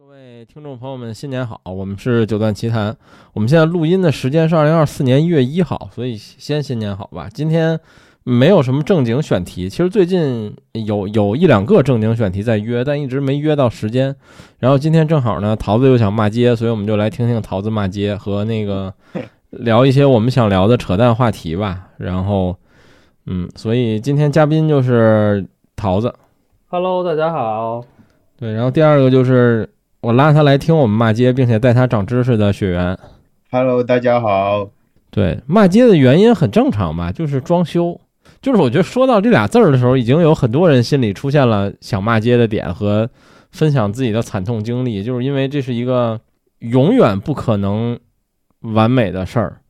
各位听众朋友们，新年好！我们是九段奇谈，我们现在录音的时间是二零二四年一月一号，所以先新年好吧。今天没有什么正经选题，其实最近有有一两个正经选题在约，但一直没约到时间。然后今天正好呢，桃子又想骂街，所以我们就来听听桃子骂街和那个 聊一些我们想聊的扯淡话题吧。然后，嗯，所以今天嘉宾就是桃子。Hello，大家好。对，然后第二个就是我拉他来听我们骂街，并且带他长知识的雪原。Hello，大家好。对，骂街的原因很正常吧，就是装修。就是我觉得说到这俩字儿的时候，已经有很多人心里出现了想骂街的点和分享自己的惨痛经历，就是因为这是一个永远不可能完美的事儿。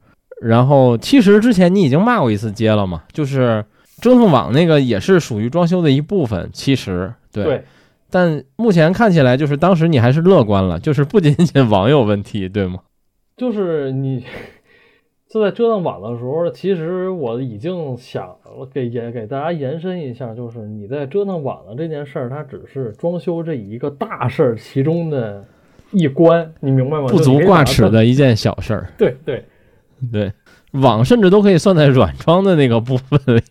然后其实之前你已经骂过一次街了嘛，就是折腾网那个也是属于装修的一部分。其实对。对，但目前看起来，就是当时你还是乐观了，就是不仅仅网有问题，对吗？就是你就在折腾网的时候，其实我已经想了给也给大家延伸一下，就是你在折腾网的这件事儿，它只是装修这一个大事儿其中的一关，你明白吗？不足挂齿。的一件小事儿。对对，对，网甚至都可以算在软装的那个部分里。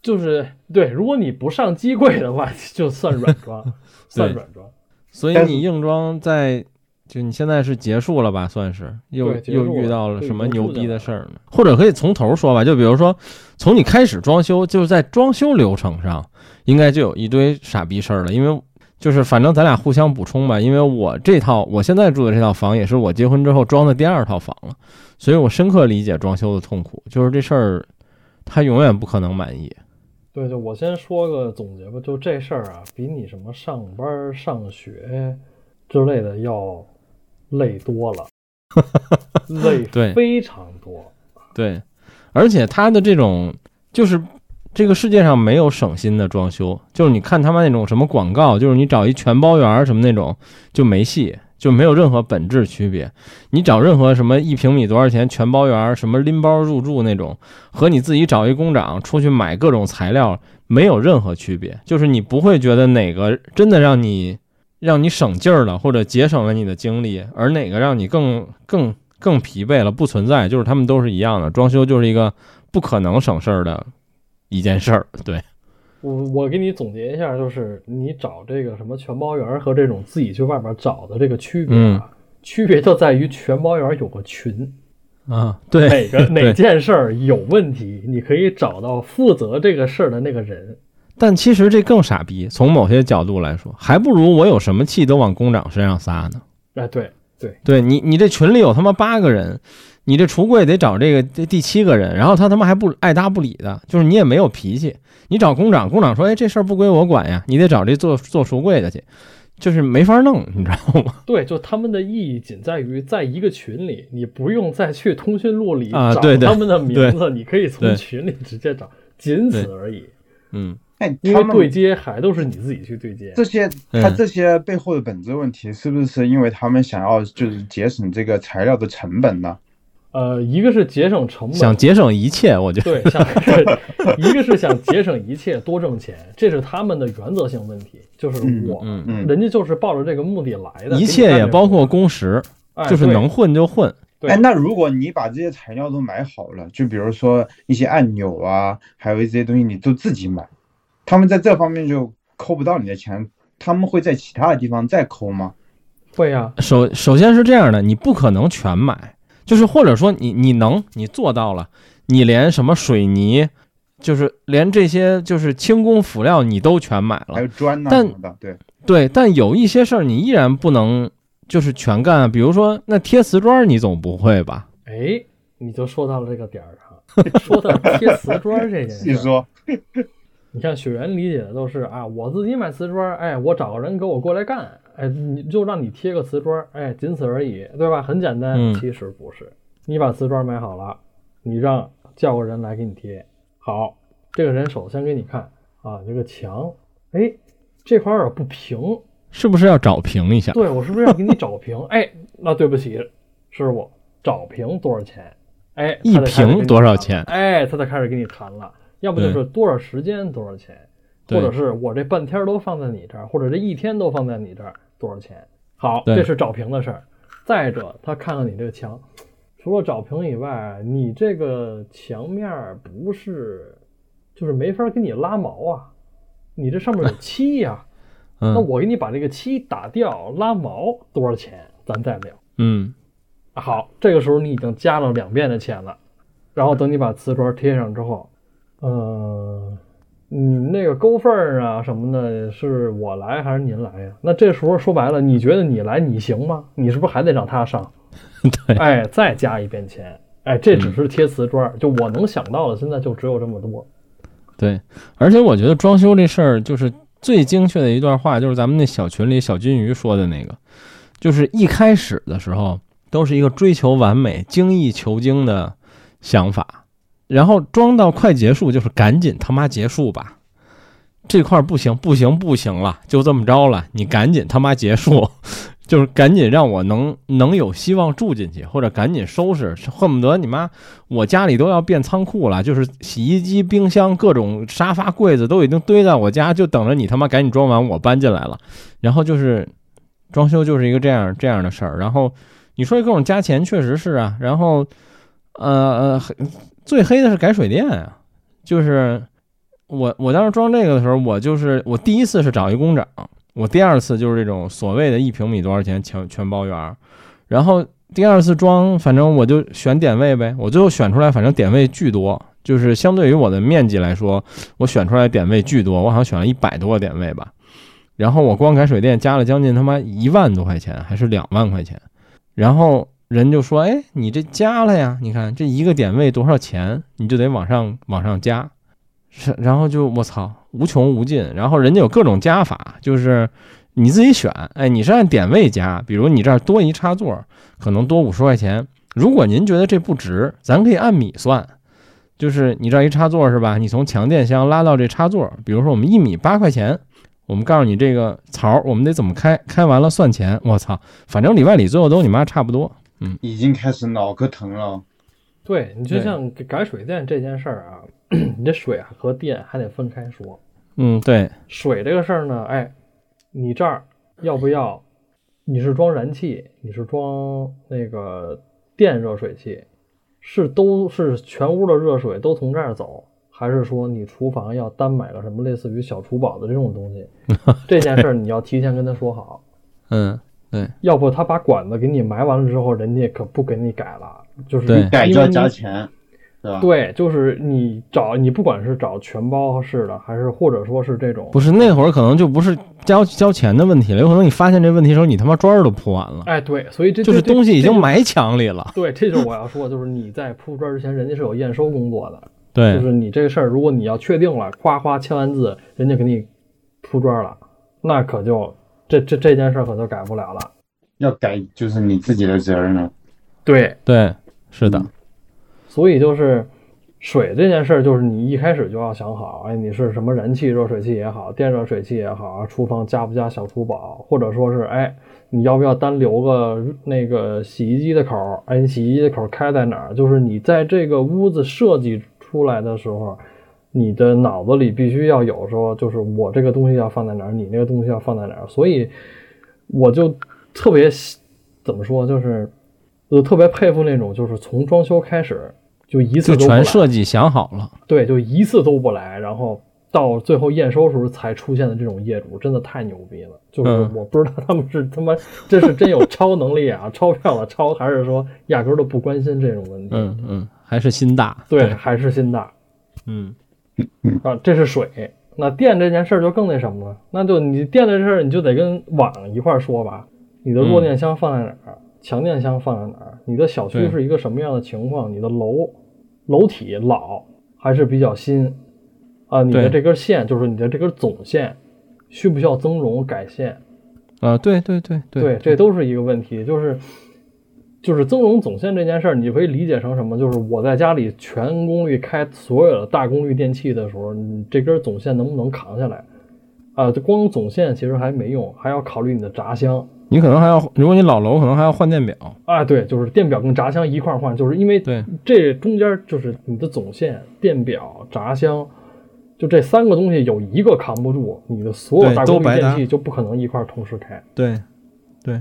就是对，如果你不上机柜的话，就算软装，算软装。所以你硬装在，就你现在是结束了吧？算是又又遇到了什么牛逼的事儿呢？或者可以从头说吧，就比如说从你开始装修，就是在装修流程上，应该就有一堆傻逼事儿了。因为就是反正咱俩互相补充吧，因为我这套我现在住的这套房也是我结婚之后装的第二套房了，所以我深刻理解装修的痛苦。就是这事儿，他永远不可能满意。对，就我先说个总结吧，就这事儿啊，比你什么上班、上学之类的要累多了，累对非常多。对，而且他的这种就是这个世界上没有省心的装修，就是你看他们那种什么广告，就是你找一全包圆儿什么那种就没戏，就没有任何本质区别。你找任何什么一平米多少钱全包圆儿，什么拎包入住那种，和你自己找一工长出去买各种材料没有任何区别，就是你不会觉得哪个真的让你让你省劲儿了，或者节省了你的精力，而哪个让你更更更疲惫了，不存在，就是他们都是一样的。装修就是一个不可能省事儿的一件事儿，对，我我给你总结一下，就是你找这个什么全包圆儿和这种自己去外边找的这个区别啊，区别就在于全包圆儿有个群，啊，对，哪个哪件事儿有问题，你可以找到负责这个事儿的那个人。但其实这更傻逼，从某些角度来说，还不如我有什么气都往工长身上撒呢。哎，对对，对你，你这群里有他妈八个人，你这橱柜得找这个这第七个人，然后他他妈还不爱搭不理的，就是你也没有脾气。你找工长，工长说：“哎，这事儿不归我管呀，你得找这做做橱柜的去。”就是没法弄，你知道吗？对，就他们的意义仅在于在一个群里，你不用再去通讯录里找他们的名字，你可以从群里直接找，仅此而已。嗯，哎，他们因为对接还都是你自己去对接。这些，嗯他这些背后的本质问题，是不是因为他们想要就是节省这个材料的成本呢？呃，一个是节省成本，想节省一切，我觉得。对，想 一个是想节省一切多挣钱，这是他们的原则性问题。就是嗯我，嗯嗯人家就是抱着这个目的来的，一切也包括工时，哎就是能混就混。对哎，那如果你把这些材料都买好了，就比如说一些按钮啊，还有一些东西你都自己买，他们在这方面就抠不到你的钱，他们会在其他的地方再抠吗？会呀、首首先是这样的，你不可能全买，就是或者说你你能你做到了，你连什么水泥，就是连这些就是轻工辅料你都全买了，还有砖呢、但什么的，对，对，但有一些事儿你依然不能就是全干啊，比如说那贴瓷砖你总不会吧？哎，你就说到了这个点儿上，说到贴瓷砖这件事儿，你说，你看雪原理解的都是啊，我自己买瓷砖，哎，我找个人给我过来干，哎，你就让你贴个瓷砖，哎，仅此而已，对吧？很简单。嗯其实不是，你把瓷砖买好了，你让叫个人来给你贴，好，这个人首先给你看啊，这个墙，哎，这块儿有点不平，是不是要找平一下？对我是不是要给你找平？哎，那对不起，师傅，找平多少钱？哎，一平多少钱哎，他才开始跟你谈了，要不就是多少时间多少钱，或者是我这半天都放在你这儿，或者这一天都放在你这儿多少钱？好，这是找平的事儿。再者，他看看你这个墙，除了找平以外，你这个墙面儿不是，就是没法给你拉毛啊，你这上面有漆呀、那嗯我给你把这个漆打掉，拉毛多少钱？咱再聊。嗯好，这个时候你已经加了两遍的钱了，然后等你把瓷砖贴上之后，呃，你那个勾缝儿啊什么的，是我来还是您来呀？那这时候说白了，你觉得你来你行吗？你是不是还得让他上？对，哎，再加一遍钱，哎，这只是贴瓷砖，就我能想到的，现在就只有这么多。对，而且我觉得装修这事儿就是最精确的一段话，就是咱们那小群里小金鱼说的那个，就是一开始的时候都是一个追求完美、精益求精的想法，然后装到快结束就是赶紧他妈结束吧，这块不行不行不行了，就这么着了，你赶紧他妈结束。就是赶紧让我能能有希望住进去，或者赶紧收拾，恨不得你妈我家里都要变仓库了，就是洗衣机、冰箱、各种沙发、柜子都已经堆在我家，就等着你他妈赶紧装完，我搬进来了。然后就是装修就是一个这样这样的事儿。然后你说各种加钱，确实是啊。然后呃呃，最黑的是改水电啊，就是我我当时装这个的时候，我就是我第一次是找一工长，我第二次就是这种所谓的一平米多少钱全全包圆儿，然后第二次装，反正我就选点位呗，我最后选出来，反正点位巨多，就是相对于我的面积来说，我选出来点位巨多，我好像选了一百多个点位吧。然后我光改水电加了将近他妈一万多块钱，还是两万块钱。然后人就说：“哎，你这加了呀？你看这一个点位多少钱，你就得往上往上加。”是，然后就我操，无穷无尽。然后人家有各种加法，就是你自己选。哎，你是按点位加，比如你这儿多一插座，可能多五十块钱。如果您觉得这不值，咱可以按米算，就是你这儿一插座是吧？你从强电箱拉到这插座，比如说我们一米八块钱，我们告诉你这个槽我们得怎么开，开完了算钱。我操，反正里外里最后都你妈差不多。已经开始脑壳疼了。对你就像改水电这件事儿啊，你这水和电还得分开说。嗯，对，水这个事儿呢，哎，你这儿要不要？你是装燃气，你是装那个电热水器，是都是全屋的热水都从这儿走，还是说你厨房要单买个什么类似于小厨宝的这种东西？这件事儿你要提前跟他说好，嗯，要不他把管子给你埋完了之后，人家可不给你改了，就是对改就要加钱，对吧？对，就是你找你不管是找全包式的，还是或者说是这种不是那会儿可能就不是交交钱的问题了，有可能你发现这问题的时候，你他妈砖儿都铺完了，哎，对，所以这就是东西已经。埋墙里了。对，这就是我要说，就是你在铺砖之前，人家是有验收工作的。对就，是你这个事儿，如果你要确定了，夸夸签完字，人家给你铺砖了，那可就这这这件事儿可就改不了了。要改就是你自己的责任了。对，对，是的，所以就是水这件事儿，就是你一开始就要想好，哎，你是什么燃气热水器也好，电热水器也好，厨房加不加小厨宝，或者说是哎，你要不要单留个那个洗衣机的口儿？哎，你洗衣机的口儿开在哪儿？就是你在这个屋子设计出来的时候，你的脑子里必须要有说，就是我这个东西要放在哪儿，你那个东西要放在哪儿。所以我就特别喜怎么说，就是我特别佩服那种，就是从装修开始就一次就都全设计想好了。对，就一次都不来，然后到最后验收时候才出现的这种业主，真的太牛逼了。就是嗯我不知道他们是他妈这是真有超能力啊，钞票的超，还是说压根儿都不关心这种问题？嗯嗯，还是心大。对，，还是心大嗯啊。这是水，那电这件事儿就更那什么了，那就你电这事儿你就得跟网一块儿说吧。你的弱电箱放在哪儿？强电箱放在哪儿？你的小区是一个什么样的情况？你的楼楼体老还是比较新？啊，你的这根线就是你的这根总线，需不需要增容改线？啊，对对对对，这都是一个问题，就是就是增容总线这件事儿，你就可以理解成什么？就是我在家里全功率开所有的大功率电器的时候，你这根总线能不能扛下来？啊，这光总线其实还没用，还要考虑你的闸箱。你可能还要，如果你老楼，可能还要换电表。啊，对，就是电表跟闸箱一块儿换，就是因为对这中间就是你的总线、电表、闸箱，就这三个东西有一个扛不住，你的所有大功率电器就不可能一块儿同时开。对对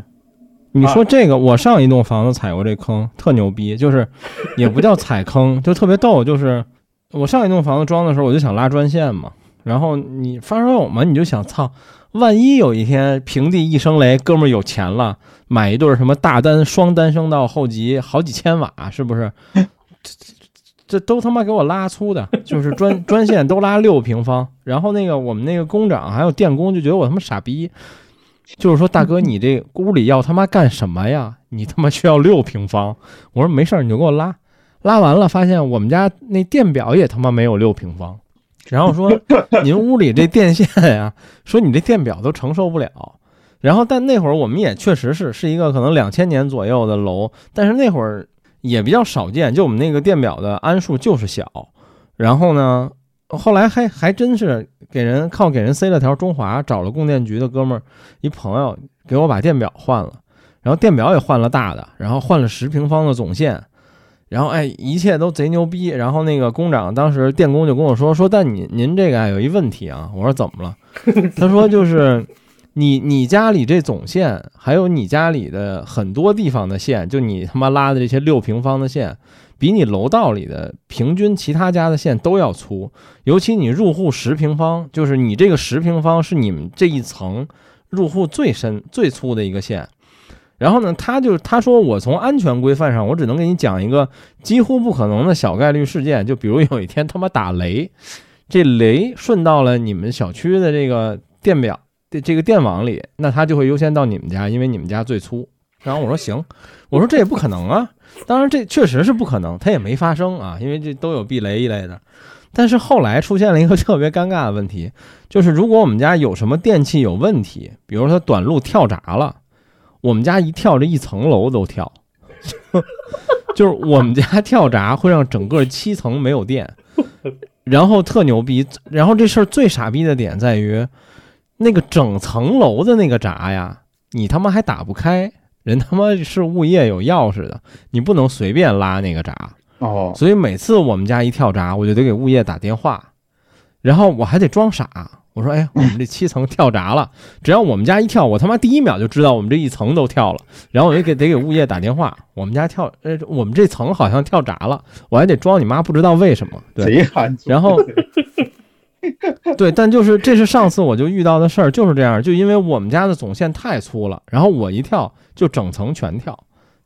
你说这个，我上一栋房子踩过这坑，特牛逼，就是也不叫踩坑，就特别逗。就是我上一栋房子装的时候，我就想拉专线嘛，然后你发烧友嘛，你就想操，万一有一天平地一声雷，哥们儿有钱了，买一对什么大单双单声道后级，好几千瓦，是不是？这这都他妈给我拉粗的，就是专专线都拉六平方，然后那个我们那个工长还有电工就觉得我他妈傻逼，就是说大哥你这屋里要他妈干什么呀？你他妈需要六平方？我说没事儿，你就给我拉，拉完了发现我们家那电表也他妈没有六平方，然后说您屋里这电线呀，说你这电表都承受不了。然后但那会儿我们也确实是是一个可能两千年左右的楼，但是那会儿也比较少见，就我们那个电表的安数就是小。然后呢，后来还还真是给人靠给人塞了条中华，找了供电局的哥们儿一朋友给我把电表换了，然后电表也换了大的，然后换了十平方的总线，然后哎一切都贼牛逼。然后那个工长当时电工就跟我说说，但您您这个啊有一问题啊，我说怎么了？他说就是。你你家里这总线，还有你家里的很多地方的线，就你他妈拉的这些六平方的线，比你楼道里的平均其他家的线都要粗。尤其你入户十平方，就是你这个十平方是你们这一层入户最深最粗的一个线。然后呢，他就他说我从安全规范上，我只能给你讲一个几乎不可能的小概率事件，就比如有一天他妈打雷，这雷顺到了你们小区的这个电表。这这个电网里，那它就会优先到你们家，因为你们家最粗。然后我说行，我说这也不可能啊。当然这确实是不可能，它也没发生啊，因为这都有避雷一类的。但是后来出现了一个 特别尴尬的问题，就是如果我们家有什么电器有问题，比如说短路跳闸了，我们家一跳这一层楼都跳，就是我们家跳闸会让整个七层没有电，然后特牛逼。然后这事儿最傻逼的点在于。那个整层楼的那个闸呀，你他妈还打不开，人他妈是物业有钥匙的，你不能随便拉那个闸哦。所以每次我们家一跳闸，我就得给物业打电话，然后我还得装傻，我说：“哎，我们这七层跳闸了，只要我们家一跳，我他妈第一秒就知道我们这一层都跳了。”然后我就给得给物业打电话，我们家跳，呃，我们这层好像跳闸了，我还得装你妈不知道为什么。对，然后。对，但就是这是上次我就遇到的事儿，就是这样，就因为我们家的总线太粗了，然后我一跳就整层全跳，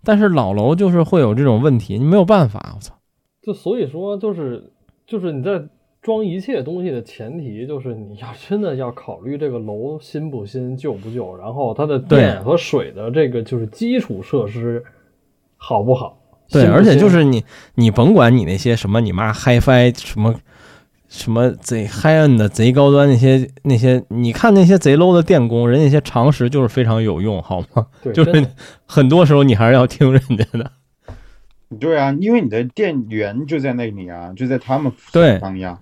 但是老楼就是会有这种问题，你没有办法，我操！就所以说，就是就是你在装一切东西的前提，就是你要真的要考虑这个楼新不新、旧不旧，然后它的电和水的这个就是基础设施好不好？对，而且就是你你甭管你那些什么你妈 HiFi 什么。什么贼 high end 的贼高端那些那些，你看那些贼 low 的电工，人家那些常识就是非常有用，好吗？就是很多时候你还是要听人家的。对啊，因为你的电源就在那里啊，就在他们对方呀。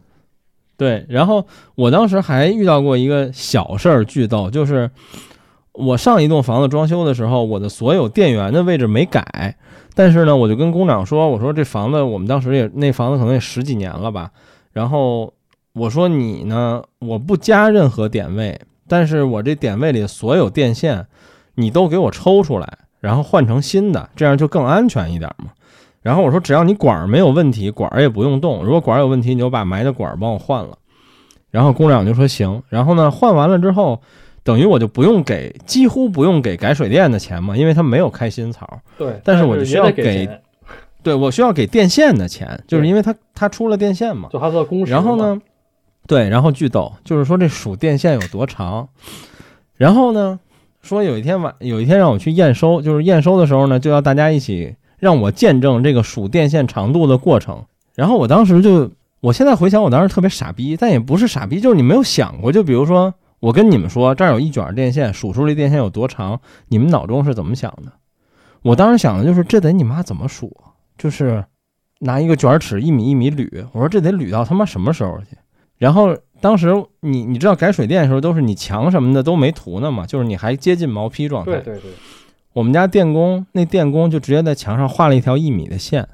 对，然后我当时还遇到过一个小事儿，巨逗，就是我上一栋房子装修的时候，我的所有电源的位置没改，但是呢，我就跟工长说，我说这房子我们当时也那房子可能也十几年了吧。然后我说你呢，我不加任何点位，但是我这点位里所有电线，你都给我抽出来，然后换成新的，这样就更安全一点嘛。然后我说只要你管儿没有问题，管儿也不用动。如果管儿有问题，你就把埋的管儿帮我换了。然后工长就说行。然后呢，换完了之后，等于我就不用给，几乎不用给改水电的钱嘛，因为他没有开新槽。对，但是我就需要给。对，我需要给电线的钱，就是因为他他出了电线嘛，就他算工时。然后呢，对，然后巨逗，就是说这数电线有多长。然后呢，说有一天晚，有一天让我去验收，就是验收的时候呢，就要大家一起让我见证这个数电线长度的过程。然后我当时就，我现在回想，我当时特别傻逼，但也不是傻逼，就是你没有想过，就比如说我跟你们说这儿有一卷电线，数出这电线有多长，你们脑中是怎么想的？我当时想的就是这得你妈怎么数？就是拿一个卷尺一米一米捋，我说这得捋到他妈什么时候去？然后当时你你知道改水电的时候都是你墙什么的都没涂呢嘛，就是你还接近毛坯状态。对对对。我们家电工那电工就直接在墙上画了一条一米的线，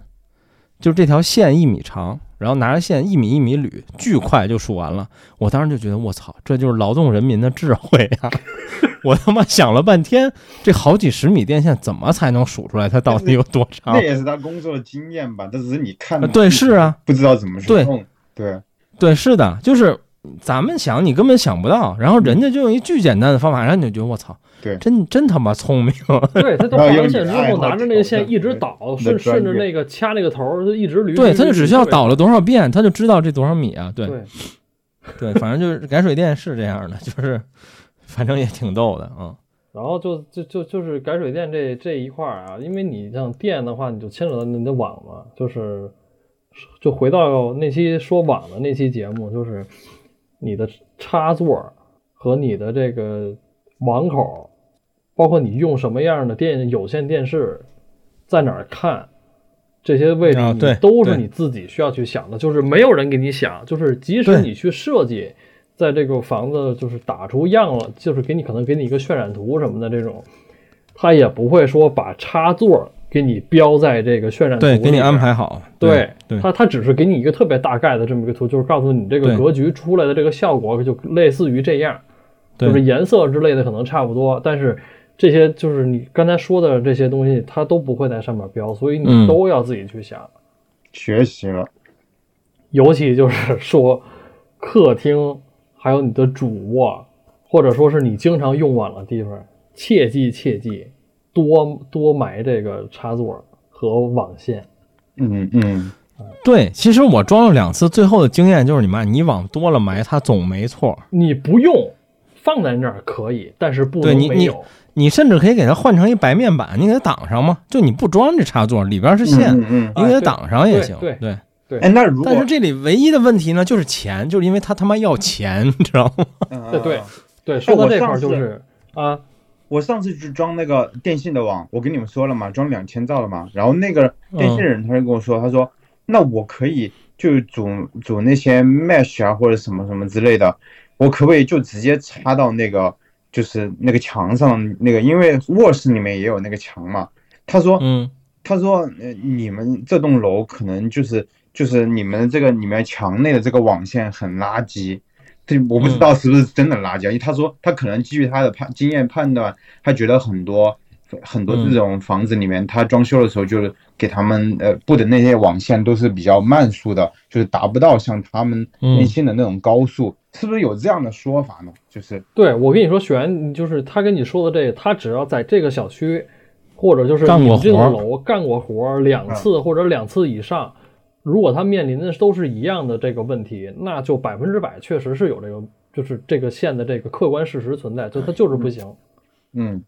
就这条线一米长，然后拿着线一米一米捋，巨快就数完了。我当时就觉得，我操，这就是劳动人民的智慧啊！我他妈想了半天，这好几十米电线怎么才能数出来它到底有多长那？也是他工作的经验吧，这只是你看的对，是啊，不知道怎么去对弄，对，对，是的，就是咱们想，你根本想不到，然后人家就用一巨简单的方法，然后你就觉得我操，对真真他妈聪明。对，他都然后用画完线之后，拿着那个线一直导，顺顺着那个掐那个头儿，就一直捋。对，他就只需要导了。多少遍，他就知道这多少米啊。对对，对，反正就是改水电是这样的，就是反正也挺逗的啊。然后就就就就是改水电这这一块儿啊，因为你像电的话，你就牵扯到你的网嘛，就是就回到那期说网的那期节目，就是你的插座和你的这个网口，包括你用什么样的电有线电视，在哪儿看。这些位置都是你自己需要去想的，就是没有人给你想，就是即使你去设计，在这个房子就是打出样了，就是给你可能给你一个渲染图什么的这种，他也不会说把插座给你标在这个渲染图对，给你安排好。对，对，他他只是给你一个特别大概的这么一个图，就是告诉你这个格局出来的这个效果就类似于这样，就是颜色之类的可能差不多，但是这些就是你刚才说的这些东西，它都不会在上面标，所以你嗯都要自己去想。学习了，尤其就是说客厅，还有你的主卧，或者说是你经常用完的地方，切记切记，多多埋这个插座和网线。嗯嗯，对，其实我装了两次，最后的经验就是你妈，你往多了埋，它总没错。你不用放在那儿可以，但是不能没有。你甚至可以给它换成一白面板，你给它挡上嘛。就你不装这插座，里边是线，嗯嗯你给它挡上也行。对对。对哎，那如果但是这里唯一的问题呢，就是钱，就是因为他他妈要钱，你知道吗？嗯 对对嗯对，说到我这块儿上次就是啊，我上次去装那个电信的网，我跟你们说了嘛，装两千兆了嘛。然后那个电信人他就跟我说，他说那我可以就组组那些 mesh 啊或者什么什么之类的，我可不可以就直接插到那个就是那个墙上那个，因为卧室里面也有那个墙嘛。他说，嗯他说呃你们这栋楼可能就是就是你们这个里面墙内的这个网线很垃圾。这我不知道是不是真的垃圾啊，因为他说他可能基于他的判经验判断，他觉得很多很多这种房子里面，他装修的时候就是给他们呃布的那些网线都是比较慢速的，就是达不到像他们嗯电信的那种高速，是不是有这样的说法呢？就是对我跟你说，雪原就是他跟你说的这个，他只要在这个小区或者就是干过你们这栋楼干过活儿两次或者两次以上，如果他面临的都是一样的这个问题，那就百分之百确实是有这个就是这个线的这个客观事实存在，就它就是不行。嗯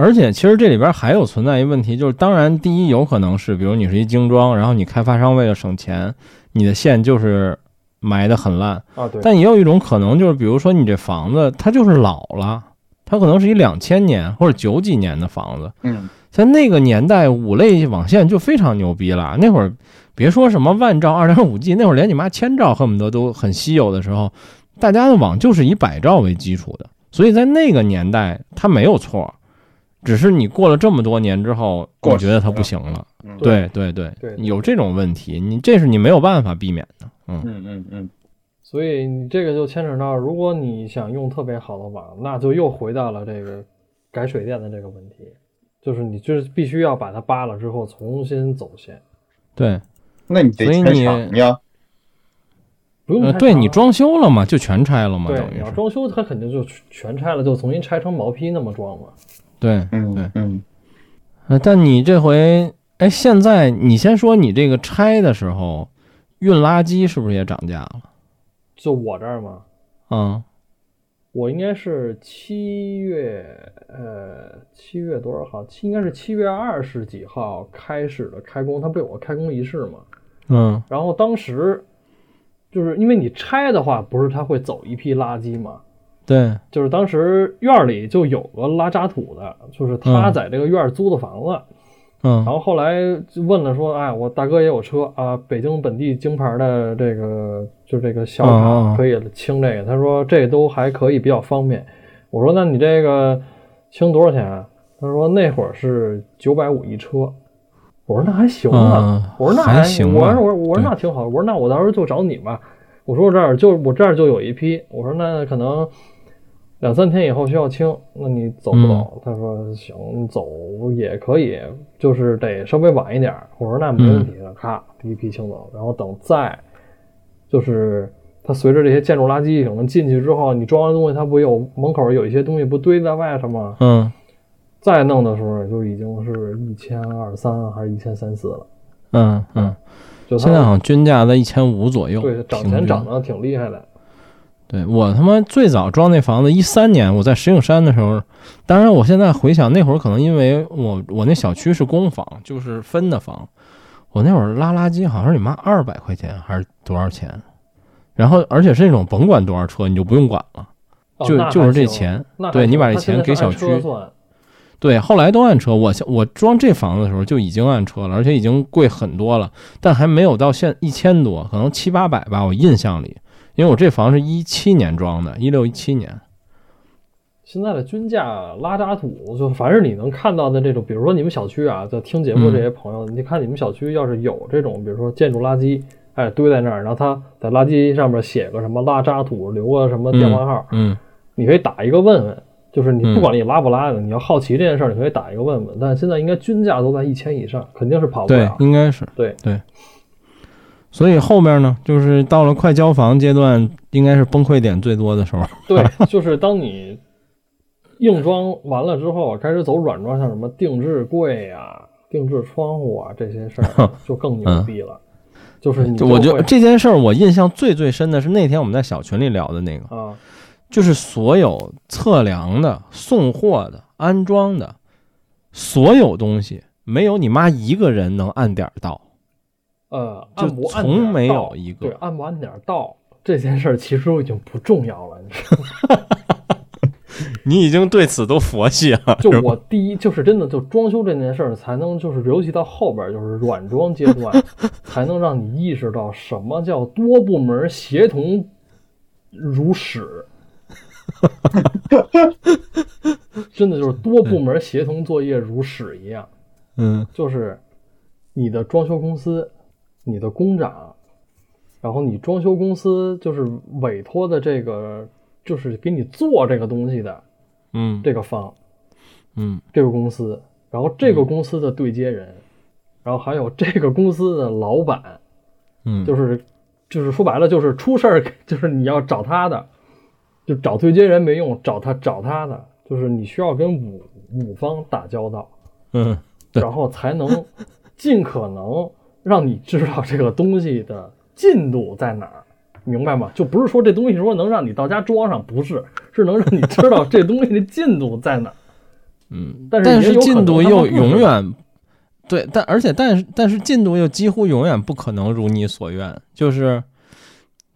而且其实这里边还有存在一个问题，就是当然第一有可能是，比如你是一精装，然后你开发商为了省钱，你的线就是埋的很烂。啊，对，但也有一种可能，就是比如说你这房子它就是老了，它可能是一两千年或者九几年的房子，嗯在那个年代五类网线就非常牛逼了。那会儿别说什么万兆、二点五 G，那会儿连你妈千兆恨不得都很稀有的时候，大家的网就是以百兆为基础的，所以在那个年代它没有错，只是你过了这么多年之后，过你觉得它不行了。嗯对对对对有这种问题，你这是你没有办法避免的。嗯嗯嗯嗯所以你这个就牵扯到，如果你想用特别好的网，那就又回到了这个改水电的这个问题，就是你就是必须要把它扒了之后重新走线，对，那你得拆所以你墙呀。呃，不用拆对你装修了嘛，就全拆了嘛，对等于。你要装修，它肯定就全拆了，就重新拆成毛坯那么装嘛。对，嗯对嗯但你这回，哎，现在你先说你这个拆的时候，运垃圾是不是也涨价了？就我这儿吗？嗯、我应该是七月，呃，七月多少号？七应该是七月二十几号开始的开工，它不有个开工仪式吗？嗯然后当时就是因为你拆的话，不是它会走一批垃圾嘛？对，就是当时院儿里就有个拉渣土的，就是他嗯。在这个院儿租的房子，嗯。然后后来就问了说，哎，我大哥也有车啊，北京本地京牌的这个就这个小嗯嗯嗯。卡可以清这个，他说这都还可以，比较方便。我说那你这个清多少钱啊？他说那会儿是九百五一车，我说那还行啊，嗯我说那还行吧我说我说我说那挺好，我说那我到时候就找你吧。我说我这儿就我这儿就有一批，我说那可能两三天以后需要清，那你走不走？他说行，走也可以，就是得稍微晚一点儿。我说那没问题的，咔，第一批清走，然后等再就是它随着这些建筑垃圾可能进去之后，你装完东西，它不有门口有一些东西不堆在外头吗？嗯再弄的时候就已经是一千二三还是一千三四了，嗯嗯，就它现在好像均价在一千五左右，对涨钱涨得挺厉害的。对我他妈最早装那房子，一三年我在石景山的时候，当然我现在回想那会儿，可能因为我我那小区是公房，就是分的房，我那会儿拉垃圾好像是你妈二百块钱还是多少钱，然后而且是那种甭管多少车你就不用管了，就就是这钱，对你把这钱给小区，对，后来都按车，我我装这房子的时候就已经按车了，而且已经贵很多了，但还没有到现一千多，可能七八百吧，我印象里，因为我这房是一七年装的，一六一七年。现在的均价拉渣土，就凡是你能看到的这种，比如说你们小区啊，在听节目这些朋友，你看你们小区要是有这种，比如说建筑垃圾，哎堆在那儿，然后他在垃圾上面写个什么拉渣土，留个什么电话号，嗯你可以打一个问问，就是你嗯不管你拉不拉的，你要好奇这件事儿，你可以打一个问问。但现在应该均价都在一千以上，肯定是跑不对了，。应该是对对。所以后面呢，就是到了快交房阶段，应该是崩溃点最多的时候。对，就是当你硬装完了之后，开始走软装，像什么定制柜啊、定制窗户啊这些事儿，就更牛逼了。就是你就我觉得这件事儿，我印象最最深的是那天我们在小群里聊的那个，啊，就是所有测量的、送货的、安装的，所有东西，没有你妈一个人能按点儿到。呃，按不按从没有一个对按不按点儿到这件事儿，其实已经不重要了，你知道吗？你已经对此都佛系了，就我第一就是真的就装修这件事儿，才能就是尤其到后边儿就是软装阶段，才能让你意识到什么叫多部门协同如屎。真的就是多部门协同作业如屎一样，嗯就是你的装修公司、你的工长，然后你装修公司就是委托的这个，就是给你做这个东西的嗯。这个方，嗯。这个公司，然后这个公司的对接人，然后还有这个公司的老板，嗯，就是就是说白了就是出事儿，就是你要找他的，就找对接人没用，找他找他的，就是你需要跟五五方打交道，嗯然后才能尽可能让你知道这个东西的进度在哪儿。明白吗？就不是说这东西说能让你到家装上，不是，是能让你知道这东西的进度在哪儿。嗯，但是但是进度又永远对，但而且但是但是进度又几乎永远不可能如你所愿，就是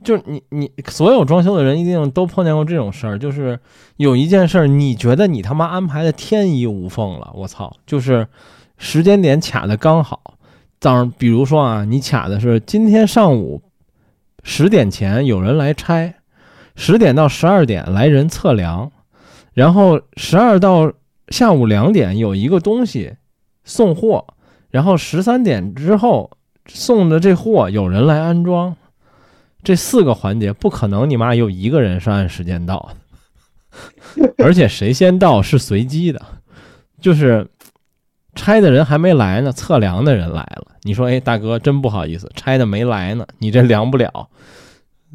就是你你所有装修的人一定都碰见过这种事儿，就是有一件事儿你觉得你他妈安排的天衣无缝了，我操，就是时间点卡的刚好。早上比如说啊，你卡的是今天上午十点前有人来拆，十点到十二点来人测量，然后十二到下午两点有一个东西送货，然后十三点之后送的这货有人来安装，这四个环节不可能你妈有一个人是按时间到的，而且谁先到是随机的，就是拆的人还没来呢，测量的人来了，你说哎大哥真不好意思，拆的没来呢，你这量不了。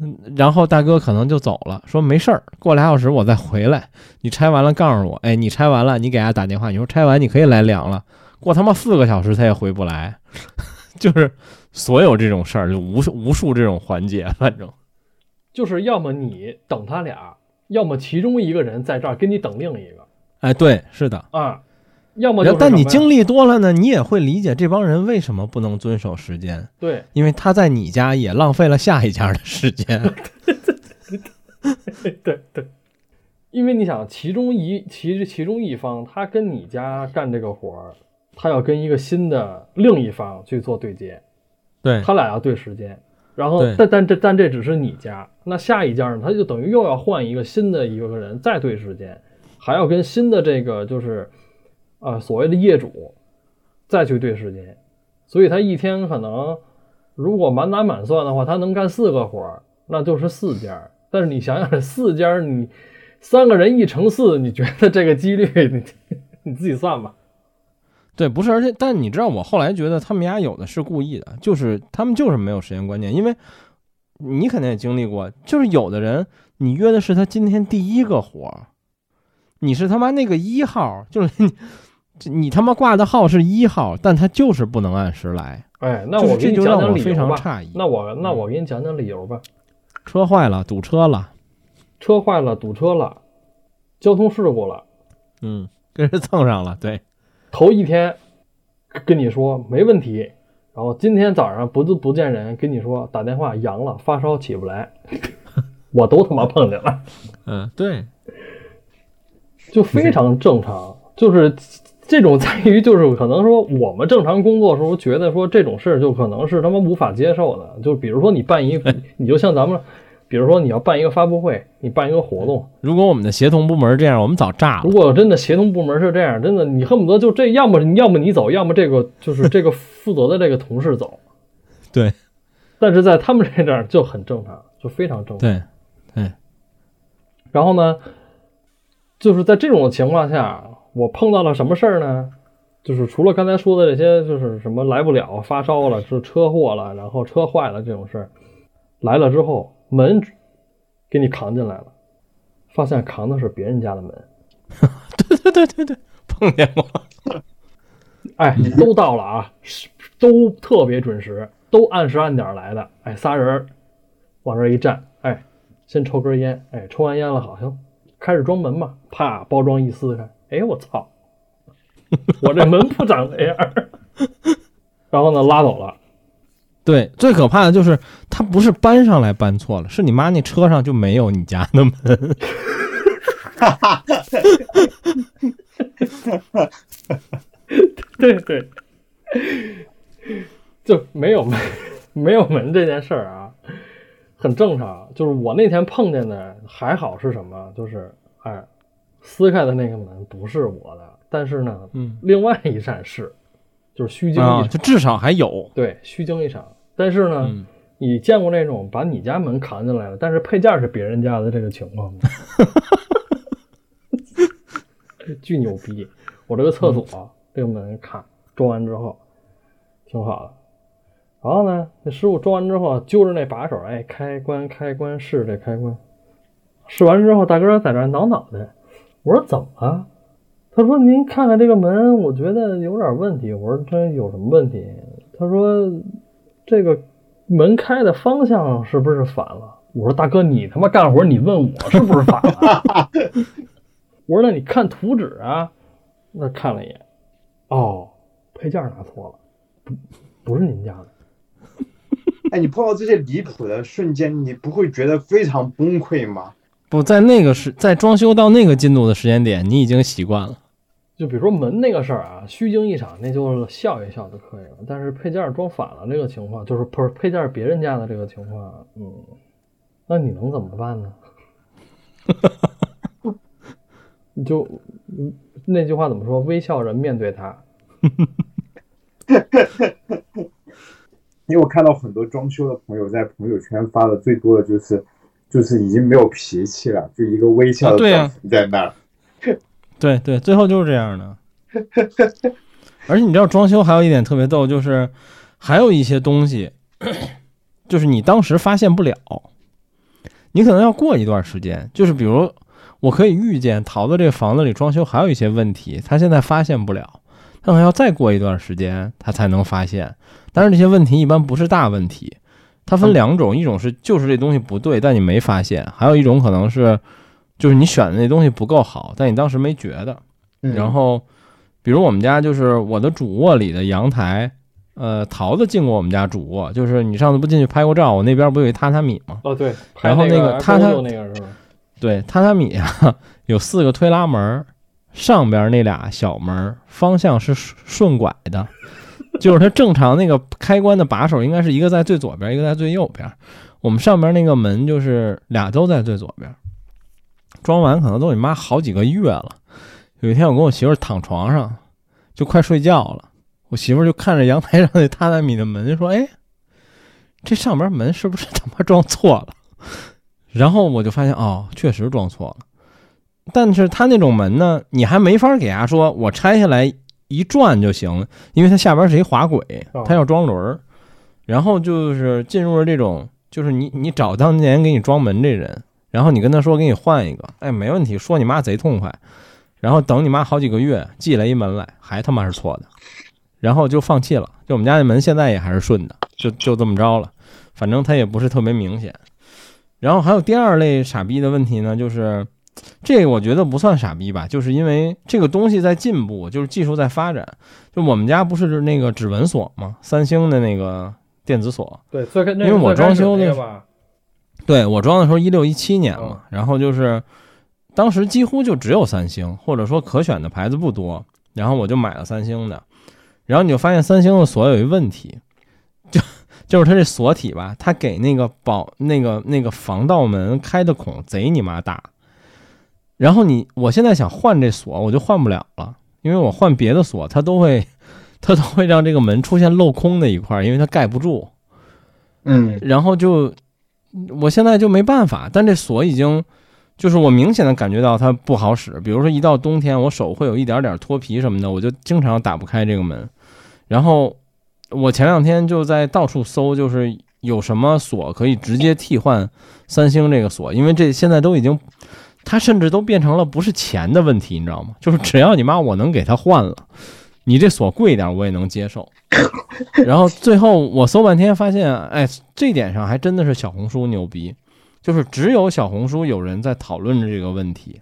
嗯然后大哥可能就走了，说没事儿，过俩小时我再回来。你拆完了告诉我，哎，你拆完了，你给他打电话，你说拆完你可以来量了。过他妈四个小时他也回不来，就是所有这种事儿，就无数无数这种环节，反正就是要么你等他俩，要么其中一个人在这儿跟你等另一个哎，对，是的。啊，要么但你经历多了呢，你也会理解这帮人为什么不能遵守时间，对因为他在你家也浪费了下一家的时间。对对，因为你想，其中一其其中一方他跟你家干这个活儿，他要跟一个新的另一方去做对接，对，他俩要对时间。然后，但但这但这只是你家，那下一家呢？他就等于又要换一个新的一个人再对时间，还要跟新的这个就是，呃，所谓的业主再去对时间，所以他一天可能如果满打满算的话，他能干四个活儿，那就是四家。但是你想想，四家你三个人一乘四，你觉得这个几率，你你自己算吧。对，不是，而且但你知道，我后来觉得他们家有的是故意的，就是他们就是没有时间观念，因为你肯定也经历过，就是有的人你约的是他今天第一个活儿，你是他妈那个一号，就是你他妈挂的号是一号，但他就是不能按时来，哎，那我给你这就让我讲讲理由吧。非常诧异。那我那我给你讲讲理由吧。车坏了，堵车了，车坏了，堵车了，交通事故了。嗯，跟人蹭上了，对，头一天跟你说没问题，然后今天早上不不见人，跟你说打电话阳了，发烧起不来，我都他妈碰见了，嗯，对，就非常正常。就是这种在于，就是可能说我们正常工作的时候觉得说这种事儿就可能是他妈无法接受的。就比如说你办一，你就像咱们，比如说你要办一个发布会，你办一个活动，如果我们的协同部门这样，我们早炸了。如果真的协同部门是这样，真的你恨不得就这，要么要么你走，要么这个就是 这个负责的这个同事走。对但是在他们这儿就很正常，就非常正常。对对，然后呢，就是在这种情况下，我碰到了什么事儿呢？就是除了刚才说的这些，就是什么来不了、发烧了、是车祸了，然后车坏了这种事儿，来了之后门给你扛进来了，发现扛的是别人家的门，对对对对对，碰见过。哎，都到了啊，都特别准时，都按时按点来的。哎，仨人往这一站，哎，先抽根烟，哎，抽完烟了，好像开始装门吧，啪，包装一撕开，哎，我操，我这门不长那样。然后呢，拉走了。对，最可怕的就是他不是搬上来搬错了，是你妈那车上就没有你家的门。哈哈哈对对，就没有门，没有门这件事儿啊，很正常。就是我那天碰见的还好是什么？就是哎，撕开的那个门不是我的，但是呢，嗯另外一扇是，就是虚惊一啊，场。就至少还有。对，虚惊一场。但是呢，嗯，你见过那种把你家门扛进来了，但是配件是别人家的这个情况吗？巨牛逼！我这个厕所、这个门卡装完之后，挺好的。然后呢，那师傅装完之后揪着那把手，哎，开关开关试这开关，试完之后，大哥在那挠脑袋。我说怎么了？他说您看看这个门，我觉得有点问题。我说这有什么问题？他说这个门开的方向是不是反了？我说大哥，你他妈干活，你问我是不是反了？我说那你看图纸啊，那看了一眼，哦，配件拿错了，不不是您家的。哎，你碰到这些离谱的瞬间，你不会觉得非常崩溃吗？不在那个时，在装修到那个进度的时间点，你已经习惯了。就比如说门那个事儿啊，虚惊一场，那就笑一笑就可以了。但是配件装反了这个情况，就是不是配件别人家的这个情况，嗯，那你能怎么办呢？你 就嗯那句话怎么说？微笑着面对它。因为我看到很多装修的朋友在朋友圈发的最多的就是，就是已经没有脾气了，就一个微笑的啊对啊表情在那儿。对对，最后就是这样的。而且你知道装修还有一点特别逗，就是还有一些东西，就是你当时发现不了，你可能要过一段时间。就是比如，我可以预见桃子这个房子里装修还有一些问题，他现在发现不了，他可能要再过一段时间他才能发现。但是这些问题一般不是大问题，它分两种，一种是就是这东西不对，但你没发现；还有一种可能是就是你选的那东西不够好，但你当时没觉得。嗯然后，比如我们家就是我的主卧里的阳台，呃，桃子进过我们家主卧，就是你上次不进去拍过照，我那边不有一榻榻米吗？哦，对，然后那个那个他他就那个是吧？对，榻榻米啊，有四个推拉门儿，上边那俩小门儿方向是顺顺拐的，就是它正常那个开关的把手应该是一个在最左边，一个在最右边。我们上边那个门就是俩都在最左边。装完可能都你妈好几个月了。有一天我跟我媳妇躺床上，就快睡觉了，我媳妇就看着阳台上那榻榻米的门，说：“哎，这上边门是不是他妈装错了？”然后我就发现，哦，确实装错了。但是他那种门呢，你还没法给他说，我拆下来一转就行，因为它下边是一滑轨，它要装轮儿。然后就是进入了这种，就是你你找当年给你装门这人，然后你跟他说给你换一个，哎，没问题，说你妈贼痛快。然后等你妈好几个月寄来一门来，还他妈是错的，然后就放弃了。就我们家那门现在也还是顺的，就就这么着了，反正它也不是特别明显。然后还有第二类傻逼的问题呢，就是这个我觉得不算傻逼吧，就是因为这个东西在进步，就是技术在发展。就我们家不是那个指纹锁吗？三星的那个电子锁。对，最开因为我装修的那个吧，对我装的时候一六一七年嘛，然后就是当时几乎就只有三星，或者说可选的牌子不多，然后我就买了三星的。然后你就发现三星的锁有一问题，就就是它这锁体吧，它给那个保那个那个防盗门开的孔贼你妈大。然后你我现在想换这锁，我就换不了了，因为我换别的锁，它都会 它都会让这个门出现镂空的一块，因为它盖不住。嗯，然后就我现在就没办法，但这锁已经就是我明显的感觉到它不好使。比如说一到冬天，我手会有一点点脱皮什么的，我就经常打不开这个门。然后我前两天就在到处搜，就是有什么锁可以直接替换三星这个锁，因为这现在都已经，它甚至都变成了不是钱的问题，你知道吗？就是只要你妈我能给它换了，你这锁贵一点我也能接受。然后最后我搜半天发现，哎，这点上还真的是小红书牛逼，就是只有小红书有人在讨论这个问题，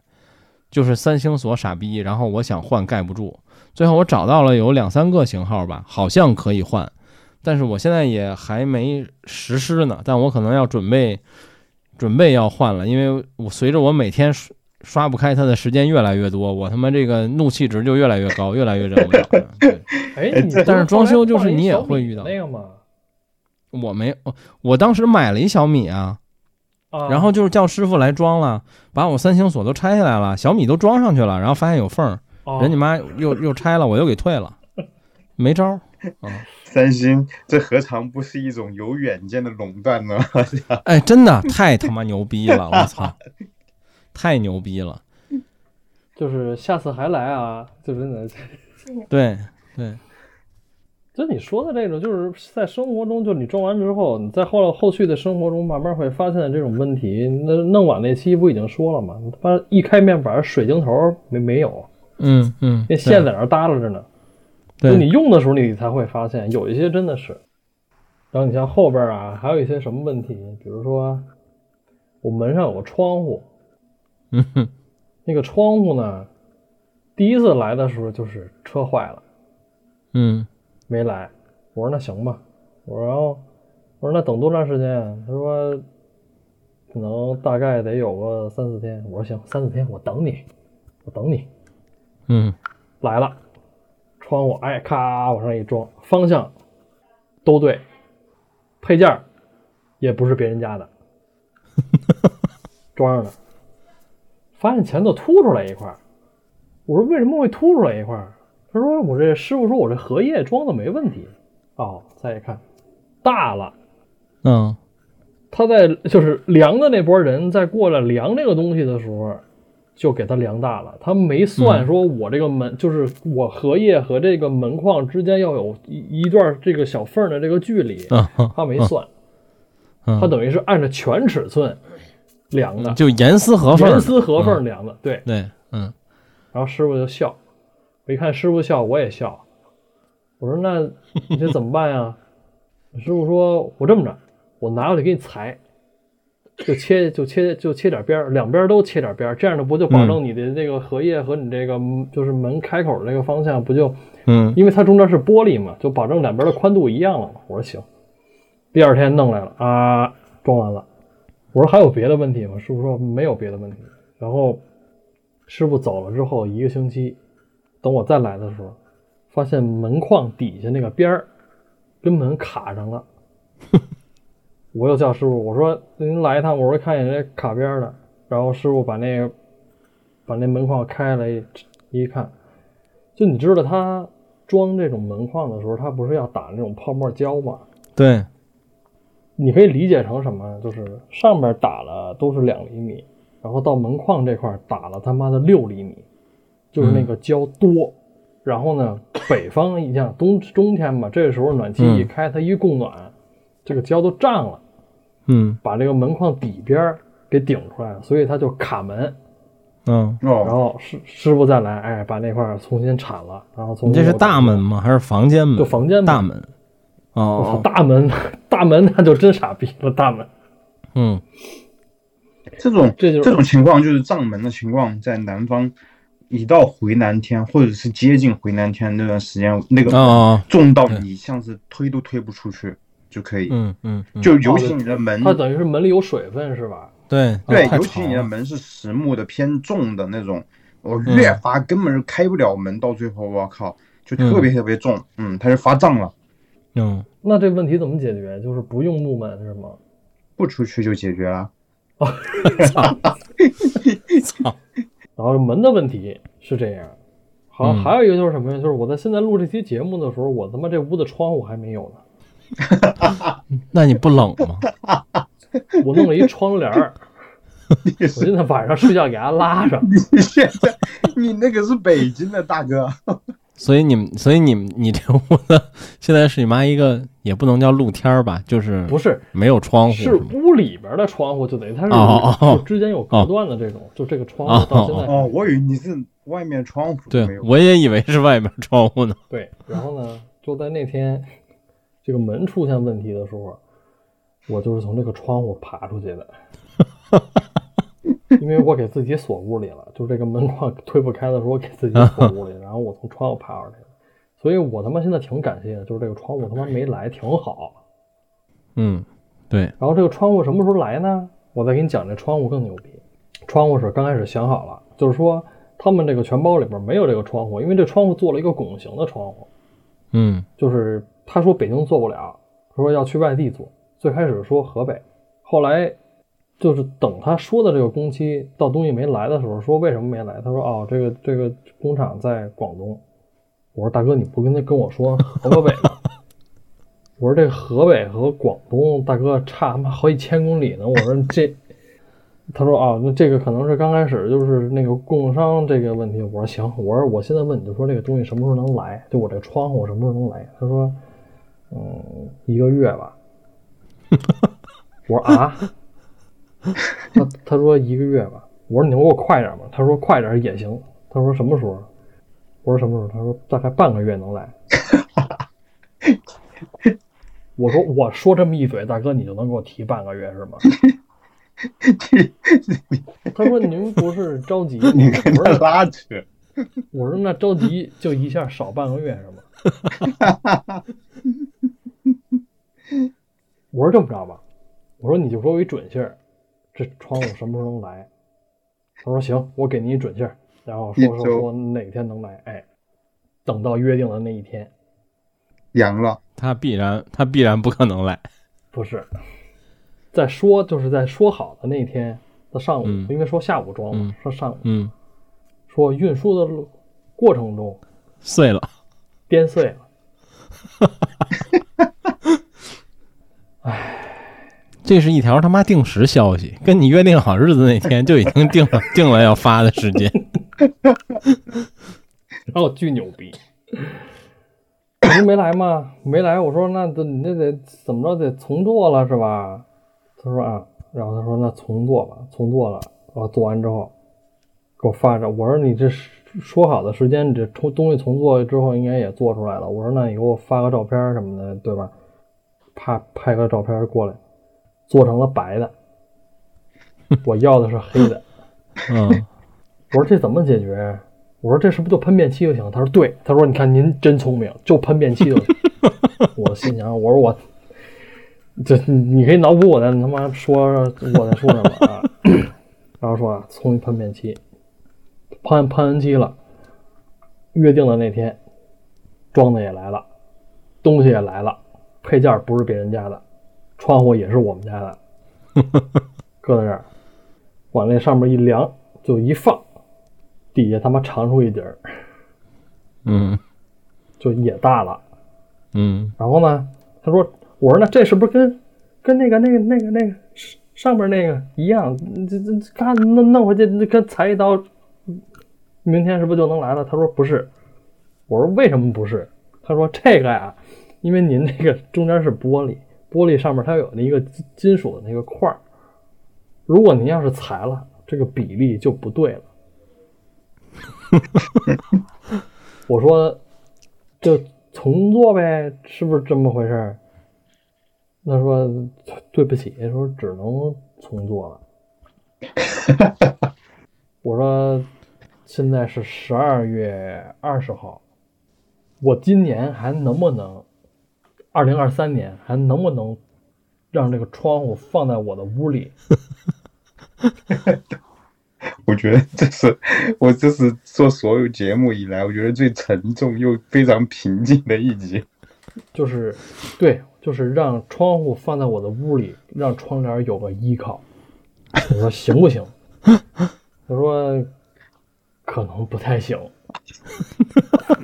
就是三星锁傻逼，然后我想换盖不住。最后我找到了有两三个型号吧，好像可以换，但是我现在也还没实施呢。但我可能要准备准备要换了，因为我随着我每天刷刷不开它的时间越来越多，我他妈这个怒气值就越来越高，越来越忍不了了。对 哎，但是装修就是你也会遇到那个吗？我没，我我当时买了一小米啊，啊，然后就是叫师傅来装了，把我三星锁都拆下来了，小米都装上去了，然后发现有缝儿，哦人你妈又又拆了，我又给退了，没招儿。啊，三星这何尝不是一种有远见的垄断呢？哎，真的太他妈牛逼了，我操，太牛逼了。就是下次还来啊，就真的，对对，就你说的这种，就是在生活中，就你装完之后，你在后来后续的生活中慢慢会发现这种问题。那弄晚那期不已经说了吗？他妈一开面板水晶头没没有，嗯嗯，那线在那儿耷拉着呢。就对你用的时候，你才会发现有一些真的是。然后你像后边啊，还有一些什么问题，比如说我门上有个窗户，嗯 哼那个窗户呢，第一次来的时候就是车坏了。嗯没来。我说那行吧，我说然后我说那等多长时间啊？他说可能大概得有个三四天。我说行，三四天我等你，我等你嗯来了。窗户哎咔往上一装，方向都对，配件也不是别人家的，装上了，发现前头凸出来一块儿。我说为什么会凸出来一块儿？他说我这师傅说我这荷叶装的没问题。哦，再一看大了，嗯他在 就是量的那波人在过来量这个东西的时候，就给他量大了。他没算说我这个门、就是我荷叶和这个门框之间要有一一段这个小缝的这个距离，他没算，嗯他等于是按照全尺寸量的，就严丝合缝，严丝合缝量的。对，对，嗯然后师傅就笑，我一看师傅笑，我也笑。我说那你这怎么办呀？师傅说，我这么着，我拿过去给你裁，就切就切就切点边儿，两边都切点边儿，这样的不就保证你的这个荷叶和你这个就是门开口的这个方向不就，嗯因为它中间是玻璃嘛，就保证两边的宽度一样了嘛。我说行。第二天弄来了啊，装完了。我说还有别的问题吗？师傅说没有别的问题。然后师傅走了之后一个星期，等我再来的时候，发现门框底下那个边儿跟门卡上了。我又叫师傅，我说您来一趟，我说看见这卡边的。然后师傅把那个把那门框开了一一看，就你知道他装这种门框的时候，他不是要打那种泡沫胶吗？对，你可以理解成什么？就是上面打了都是两厘米，然后到门框这块打了他妈的六厘米，就是那个胶多。然后呢，北方你像冬冬天嘛，这个时候暖气一开，它一供暖，这个胶都胀了，嗯。把这个门框底边儿给顶出来了，所以它就卡门。嗯，然哦，后师师傅再来，哎，把那块儿重新铲了，然后重你新这是大门吗？还是房间门？就房间门。大门。哦，大门 大门那就真傻逼了，大门。嗯。这种这就是这种情况就是胀门的情况，在南方一到回南天或者是接近回南天那段时间，那个哦，重到你像是推都推不出去就可以，嗯嗯，嗯就尤其你的门，它等于是门里有水分是吧？对对，尤其你的门是实木的偏重的那种，我嗯越发根本就开不了门，到最后我靠，就特别特别重，嗯，它就发胀了，嗯那这问题怎么解决？就是不用木门是吗？不出去就解决了。操，然后门的问题是这样，好，嗯还有一个就是什么呀？就是我在现在录这期节目的时候，我他妈这屋的窗户还没有呢，那你不冷吗？我弄了一窗帘儿，我是现在晚上睡觉给它拉上。你现在你那个是北京的大哥，所以你们，所以你们，你这屋子现在是你妈一个，也不能叫露天儿吧，就是不是，没有窗户是吗屋里边的窗户就等于它是哦哦哦就之间有隔断的这种，就这个窗户到现在哦，我以为你是外面窗户对，我也以为是外面窗户呢。对，然后呢，就在那天这个门出现问题的时候，我就是从这个窗户爬出去的，因为我给自己锁屋里了，就这个门框推不开的时候，我给自己锁屋里，然后我从窗户爬出去了，所以我他妈现在挺感谢的，就是这个窗户他妈没来，挺好。嗯，对，然后这个窗户什么时候来呢？我再给你讲这窗户更牛逼。窗户是刚开始想好了，就是说他们这个全包里边没有这个窗户，因为这窗户做了一个拱形的窗户。嗯就是他说北京做不了，说要去外地做。最开始说河北，后来就是等他说的这个工期到东西没来的时候，说为什么没来？他说哦，这个这个工厂在广东。我说大哥，你不跟他跟我说河北吗？我说这河北和广东大哥差他妈好几千公里呢。我说这，他说啊，那这个可能是刚开始就是那个供应商这个问题。我说行，我说我现在问你就说这个东西什么时候能来？就我这窗户什么时候能来？他说，嗯，一个月吧。我说啊，他他说一个月吧。我说你能给我快点吗？他说快点也行。他说什么时候？我说什么时候？他说大概半个月能来。我说我说这么一嘴，大哥你就能给我提半个月是吗？他说您不是着急？你跟他拉去，我说那着急就一下少半个月是吗？我说这么着吧，我说你就给我一准信儿，这窗户什么时候能来？他说行，我给你一准信儿，然后说说说哪天能来，哎，等到约定的那一天，阳了，他必然他必然不可能来。不是，在说就是在说好的那天的上午，嗯因为说下午装嘛，嗯说上午嗯，说运输的路过程中碎了。颠碎了。这是一条他妈定时消息，跟你约定好日子那天就已经定了 定了要发的时间。然后巨牛逼。我说没来吗？没来。我说那得你那得怎么着得重做了是吧？他说啊，然后他说那重做吧，重做了。然后做完之后给我发着。我说你这是说好的时间，你这重东西重做之后应该也做出来了。我说那你给我发个照片什么的，对吧？啪拍个照片过来，做成了白的。我要的是黑的。嗯，我说这怎么解决？我说这是不是就喷面漆就行？他说对。他说你看您真聪明，就喷面漆就行。我心想，我说我这你你可以脑补我在他妈说我在说什么啊？然后说啊，重新喷面漆，喷喷完漆了，约定的那天，装的也来了，东西也来了，配件不是别人家的，窗户也是我们家的，搁在这儿，往那上面一量，就一放，底下他妈长出一底儿，嗯，就就也大了。嗯然后呢，他说，我说那这是不是跟跟那个那个那个那个上上面那个一样？这这这看弄弄回去，那跟裁一刀，明天是不是就能来了？他说不是。我说为什么不是？他说这个呀，因为您那个中间是玻璃，玻璃上面它有那一个金金属的那个块儿，如果您要是裁了，这个比例就不对了。我说就重做呗，是不是这么回事儿？他说对不起，说只能重做了。我说现在是十二月二十号，我今年还能不能，二零二三年还能不能让这个窗户放在我的屋里？我觉得这是我这是做所有节目以来，我觉得最沉重又非常平静的一集。就是对，就是让窗户放在我的屋里，让窗帘有个依靠。我说行不行？他说可能不太行。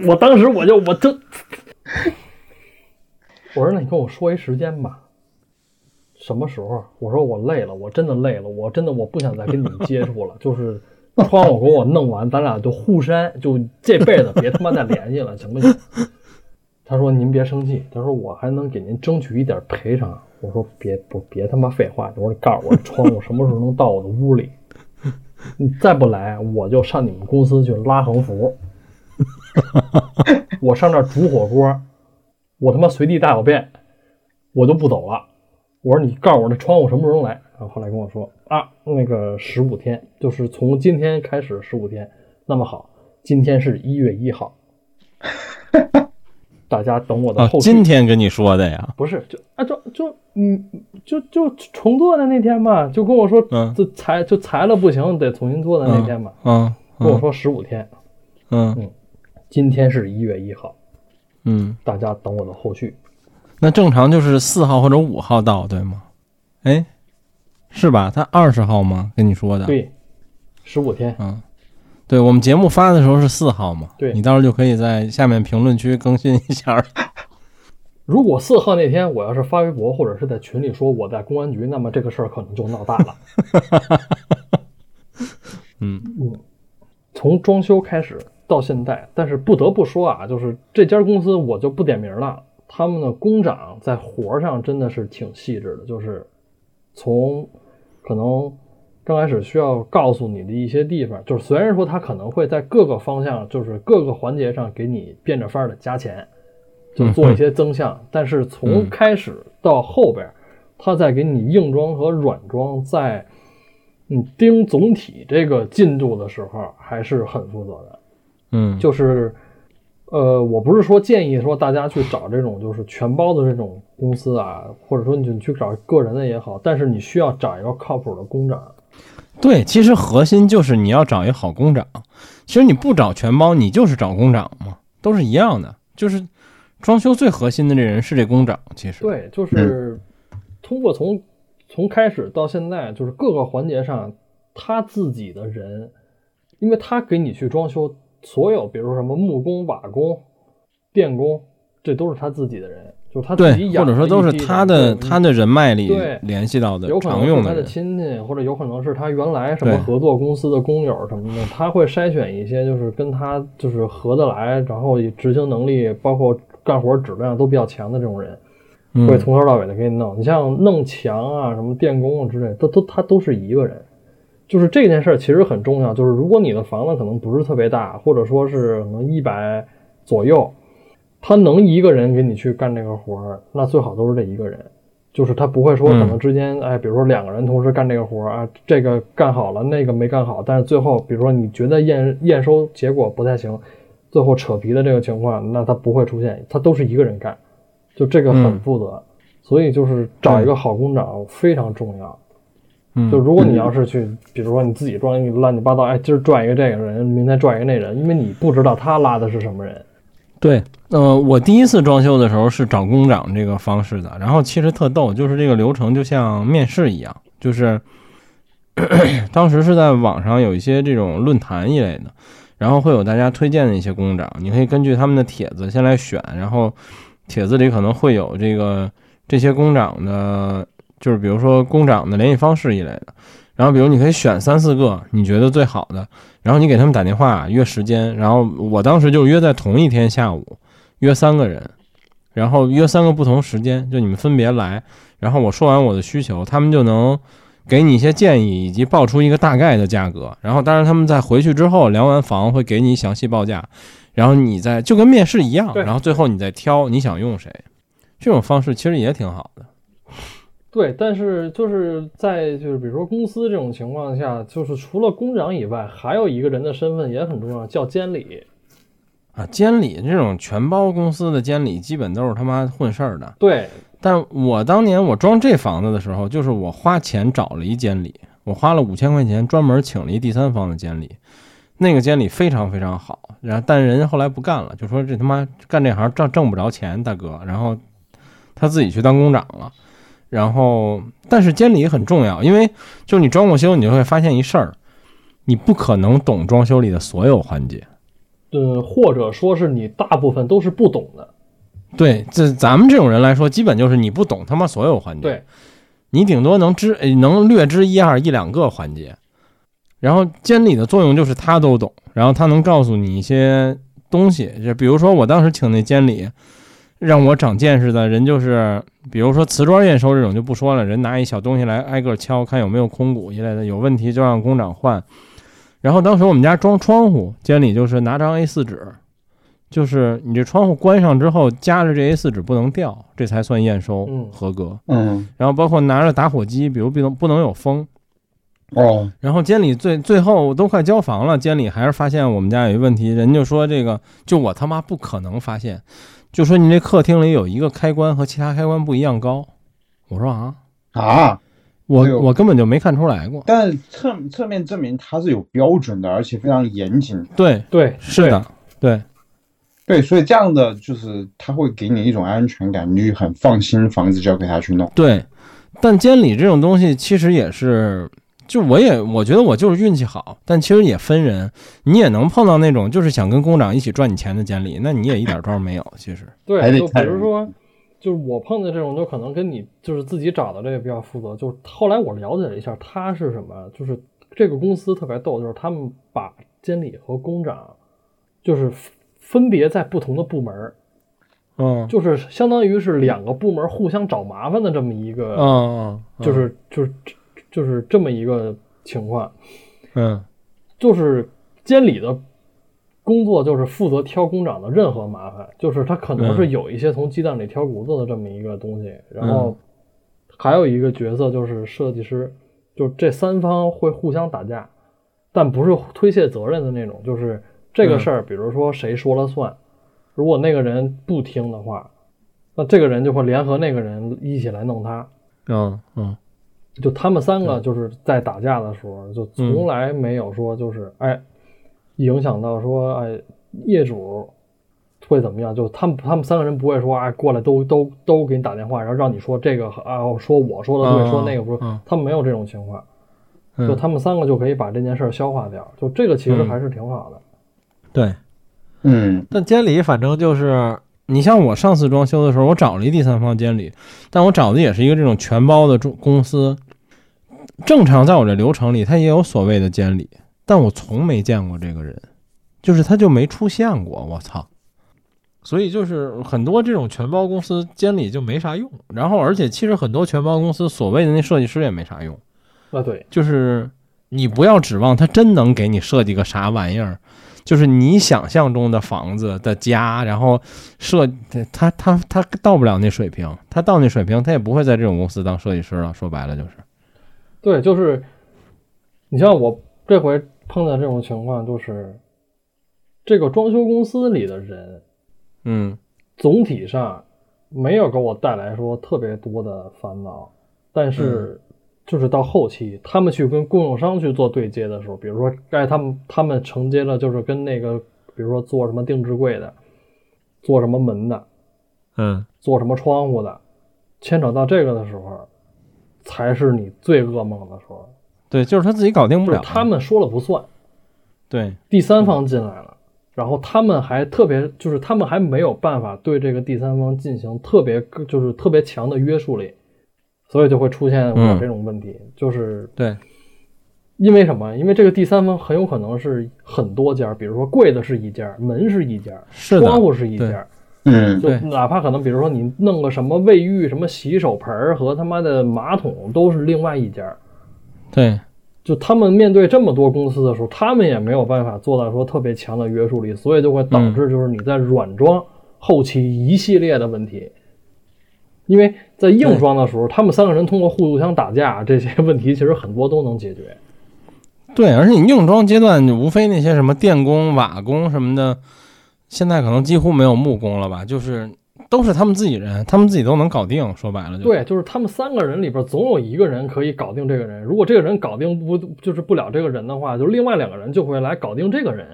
我当时我就我就，我 说那你跟我说一时间吧，什么时候？我说我累了，我真的累了，我真的我不想再跟你们接触了。就是窗户给我弄完，咱俩就互删，就这辈子别他妈再联系了，行不行？他说：“您别生气。”他说：“我还能给您争取一点赔偿。”我说：“别不别他妈废话！我说告诉我窗户什么时候能到我的屋里？你再不来，我就上你们公司去拉横幅。我上那儿煮火锅，我他妈随地大小便，我就不走了。我说你告诉我这窗户什么时候来？然后后来跟我说啊，那个十五天，就是从今天开始十五天。那么好，今天是一月一号。”大家等我的哦后，续。今天跟你说的呀，不是，就啊，就就嗯，就就重做的那天嘛，就跟我说，嗯这裁就裁了不行，得重新做的那天嘛，嗯嗯跟我说十五天，嗯今天是一月一号，嗯，大家等我的后续。那正常就是四号或者五号到，对吗？哎，是吧？他二十号吗？跟你说的，对，十五天，嗯，对我们节目发的时候是四号嘛，对你到时候就可以在下面评论区更新一下。如果四号那天我要是发微博或者是在群里说我在公安局，那么这个事儿可能就闹大了。嗯从装修开始到现在，但是不得不说啊，就是这家公司我就不点名了，他们的工长在活儿上真的是挺细致的，就是从可能刚开始需要告诉你的一些地方，就是虽然说他可能会在各个方向，就是各个环节上给你变着法儿的加钱，就做一些增项，但是从嗯开始到后边儿，他在给你硬装和软装在。你，盯总体这个进度的时候还是很负责的。嗯，就是，呃，我不是说建议说大家去找这种就是全包的这种公司啊，或者说你去找个人的也好，但是你需要找一个靠谱的工长。对，其实核心就是你要找一个好工长。其实你不找全包，你就是找工长嘛，都是一样的。就是装修最核心的这人是这工长，其实对，就是通过从从开始到现在，就是各个环节上他自己的人，因为他给你去装修，所有比如说什么木工、瓦工、电工，这都是他自己的人，就是他自己对，养的或者说都是他的他的人脉里联系到的有可能常用是他的。亲戚，或者有可能是他原来什么合作公司的工友什么的，他会筛选一些就是跟他就是合得来，然后执行能力，包括干活质量都比较强的这种人，嗯会从头到尾的给你弄。你像弄墙啊、什么电工啊之类，都都他都是一个人。就是这件事儿其实很重要，就是如果你的房子可能不是特别大，或者说是可能一百左右，他能一个人给你去干这个活儿，那最好都是这一个人。就是他不会说可能之间，哎，比如说两个人同时干这个活儿啊，这个干好了，那个没干好，但是最后比如说你觉得验验收结果不太行，最后扯皮的这个情况，那他不会出现，他都是一个人干，就这个很嗯负责，所以就是找一个好工长非常重要。嗯就如果你要是去，比如说你自己装一个乱七八糟，哎，今儿拽一个这个人，明天拽一个那人，因为你不知道他拉的是什么人。对，呃，我第一次装修的时候是找工长这个方式的，然后其实特逗，就是这个流程就像面试一样，就是 当时是在网上有一些这种论坛一类的，然后会有大家推荐的一些工长，你可以根据他们的帖子先来选，然后帖子里可能会有这个这些工长的，就是比如说工长的联系方式一类的。然后比如你可以选三四个你觉得最好的，然后你给他们打电话约时间，然后我当时就约在同一天下午，约三个人，然后约三个不同时间，就你们分别来，然后我说完我的需求，他们就能给你一些建议，以及报出一个大概的价格。然后当然他们在回去之后量完房会给你详细报价，然后你再就跟面试一样，然后最后你再挑你想用谁，这种方式其实也挺好的。对，但是就是在就是比如说公司这种情况下，就是除了工长以外，还有一个人的身份也很重要，叫监理。啊，监理这种全包公司的监理，基本都是他妈混事儿的。对，但我当年我装这房子的时候，就是我花钱找了一监理，我花了五千块钱专门请了一第三方的监理，那个监理非常非常好，然后但人家后来不干了，就说这他妈干这行挣挣不着钱，大哥，然后他自己去当工长了。然后，但是监理很重要，因为就是你装过修，你就会发现一事儿，你不可能懂装修里的所有环节。呃，或者说是你大部分都是不懂的。对，这咱们这种人来说，基本就是你不懂他妈所有环节，对，你顶多能知呃能略知一二一两个环节。然后监理的作用就是他都懂，然后他能告诉你一些东西，就比如说我当时请那监理，让我长见识的人就是，比如说瓷砖验收这种就不说了，人拿一小东西来挨个敲，看有没有空鼓一类的，有问题就让工长换。然后当时我们家装窗户，监理就是拿张 A4 纸，就是你这窗户关上之后，夹着这 A4 纸不能掉，这才算验收嗯合格。嗯，然后包括拿着打火机，比如不能不能有风。哦，然后监理最最后都快交房了，监理还是发现我们家有一问题，人就说这个就我他妈不可能发现，就说你这客厅里有一个开关和其他开关不一样高。我说啊，啊，我哎我根本就没看出来过。但侧侧面证明它是有标准的，而且非常严谨。对，对，是的，对，对，所以这样的就是它会给你一种安全感，你就很放心，房子交给他去弄。对，但监理这种东西其实也是，就我也我觉得我就是运气好，但其实也分人，你也能碰到那种就是想跟工长一起赚你钱的监理，那你也一点招儿没有。其实，对，就比如说，就是我碰见这种，就可能跟你就是自己找的这个比较负责。就是后来我了解了一下，他是什么，就是这个公司特别逗，就是他们把监理和工长，就是分分别在不同的部门儿，嗯就是相当于是两个部门互相找麻烦的这么一个，嗯嗯，就是就是就是这么一个情况。嗯就是监理的工作就是负责挑工长的任何麻烦，就是他可能是有一些从鸡蛋里挑骨头的这么一个东西，然后还有一个角色就是设计师，就这三方会互相打架，但不是推卸责任的那种，就是这个事儿，比如说谁说了算，如果那个人不听的话，那这个人就会联合那个人一起来弄他。嗯嗯就他们三个就是在打架的时候，就嗯从来没有说就是哎，影响到说哎业主会怎么样？就他们他们三个人不会说哎过来都都都给你打电话，然后让你说这个啊说我说的对，嗯说那个不是嗯，他们没有这种情况，嗯，就他们三个就可以把这件事儿消化掉，就这个其实嗯还是挺好的。对。嗯，但监理反正就是，你像我上次装修的时候，我找了一第三方监理，但我找的也是一个这种全包的中公司。正常在我这流程里，他也有所谓的监理，但我从没见过这个人，就是他就没出现过。我操！所以就是很多这种全包公司监理就没啥用，然后而且其实很多全包公司所谓的那设计师也没啥用。啊，对，就是你不要指望他真能给你设计个啥玩意儿，就是你想象中的房子的家，然后设他他他到不了那水平，他到那水平，他也不会在这种公司当设计师了。说白了就是，对，就是你像我这回碰到这种情况，就是这个装修公司里的人。嗯总体上没有给我带来说特别多的烦恼，但是就是到后期他们去跟供应商去做对接的时候，比如说该他们他们承接了就是跟那个比如说做什么定制柜的，做什么门的，嗯做什么窗户的，牵扯到这个的时候，才是你最噩梦的时候，对，就是他自己搞定不就是了。他们说了不算。对，第三方进来了，然后他们还特别，就是他们还没有办法对这个第三方进行特别，就是特别强的约束力，所以就会出现我嗯。这种问题，就是对，因为什么？因为这个第三方很有可能是很多家，比如说柜子是一家，门是一家，是窗户是一家，嗯。就哪怕可能比如说你弄个什么卫浴、什么洗手盆儿和他妈的马桶都是另外一家，对，就他们面对这么多公司的时候，他们也没有办法做到说特别强的约束力，所以就会导致就是你在软装后期一系列的问题。因为在硬装的时候，他们三个人通过互相打架，这些问题其实很多都能解决。对，而且你硬装阶段，无非那些什么电工、瓦工什么的，现在可能几乎没有木工了吧？就是都是他们自己人，他们自己都能搞定。说白了就，对，就是他们三个人里边总有一个人可以搞定这个人，如果这个人搞定不就是不了这个人的话，就另外两个人就会来搞定这个人。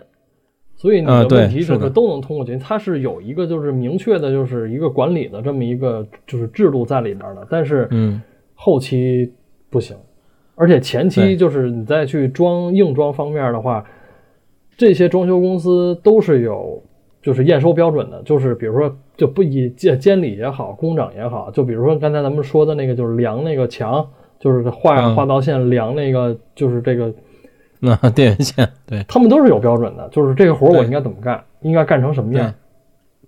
所以你的问题就是都能通过去，它是有一个就是明确的，就是一个管理的这么一个就是制度在里边的，但是嗯，后期不行，而且前期就是你再去装硬装方面的话，这些装修公司都是有就是验收标准的，就是比如说就不以监监理也好，工长也好，就比如说刚才咱们说的那个就是量那个墙，就是画嗯画道线量那个就是这个，那 电源线，对，他们都是有标准的，就是这个活我应该怎么干，应该干成什么样。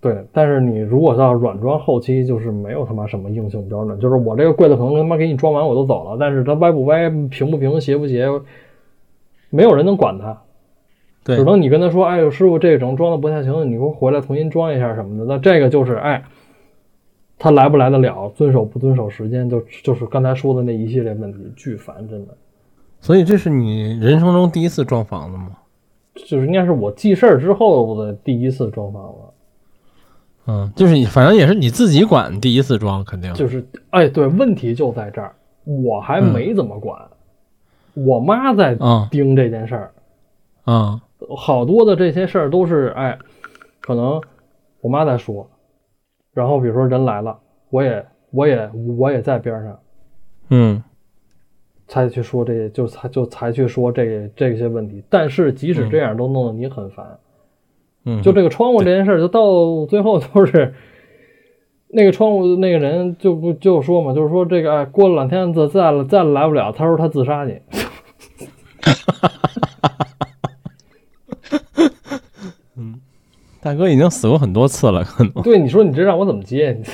对，但是你如果到软装后期，就是没有他妈什么硬性标准，就是我这个柜子可能他妈给你装完我都走了，但是它歪不歪、平不平、斜不斜，没有人能管它，对只，能你跟他说，哎呦师傅这整装的不太行，你给我回来重新装一下什么的。那这个就是哎，他来不来得了，遵守不遵守时间，就就是刚才说的那一系列问题，巨烦，真的。所以这是你人生中第一次装房子吗？就是应该是我记事儿之后的第一次装房子。嗯，就是你反正也是你自己管第一次装，肯定。就是，哎，对，问题就在这儿，我还没怎么管，我妈在嗯盯这件事儿，啊，好多的这些事儿都是，哎，可能我妈在说，然后比如说人来了，我也我也我也在边上，嗯才去说这些，就才就才去说这这些问题，但是即使这样，都弄得你很烦。嗯，就这个窗户这件事儿，就到最后就是那个窗户那个人就不就说嘛，就是说这个哎，过了两天再再再来不了，他说他自杀去。大哥已经死过很多次了，可能对，你说你这让我怎么接？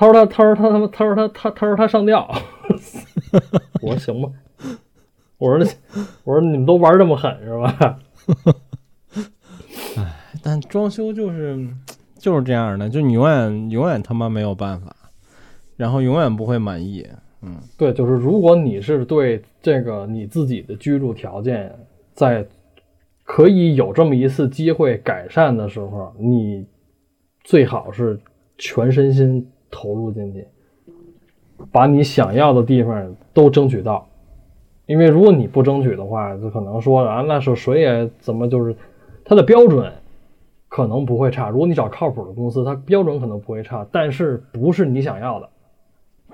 你他说他他说他他妈他说他他他说他上吊，我说行吧，我说我说你们都玩这么狠是吧？但装修就是就是这样的，就你永远永远他妈没有办法，然后永远不会满意。嗯对，就是如果你是对这个你自己的居住条件在可以有这么一次机会改善的时候，你最好是全身心投入进去，把你想要的地方都争取到。因为如果你不争取的话，就可能说啊，那是谁也怎么就是它的标准可能不会差。如果你找靠谱的公司，它标准可能不会差，但是不是你想要的。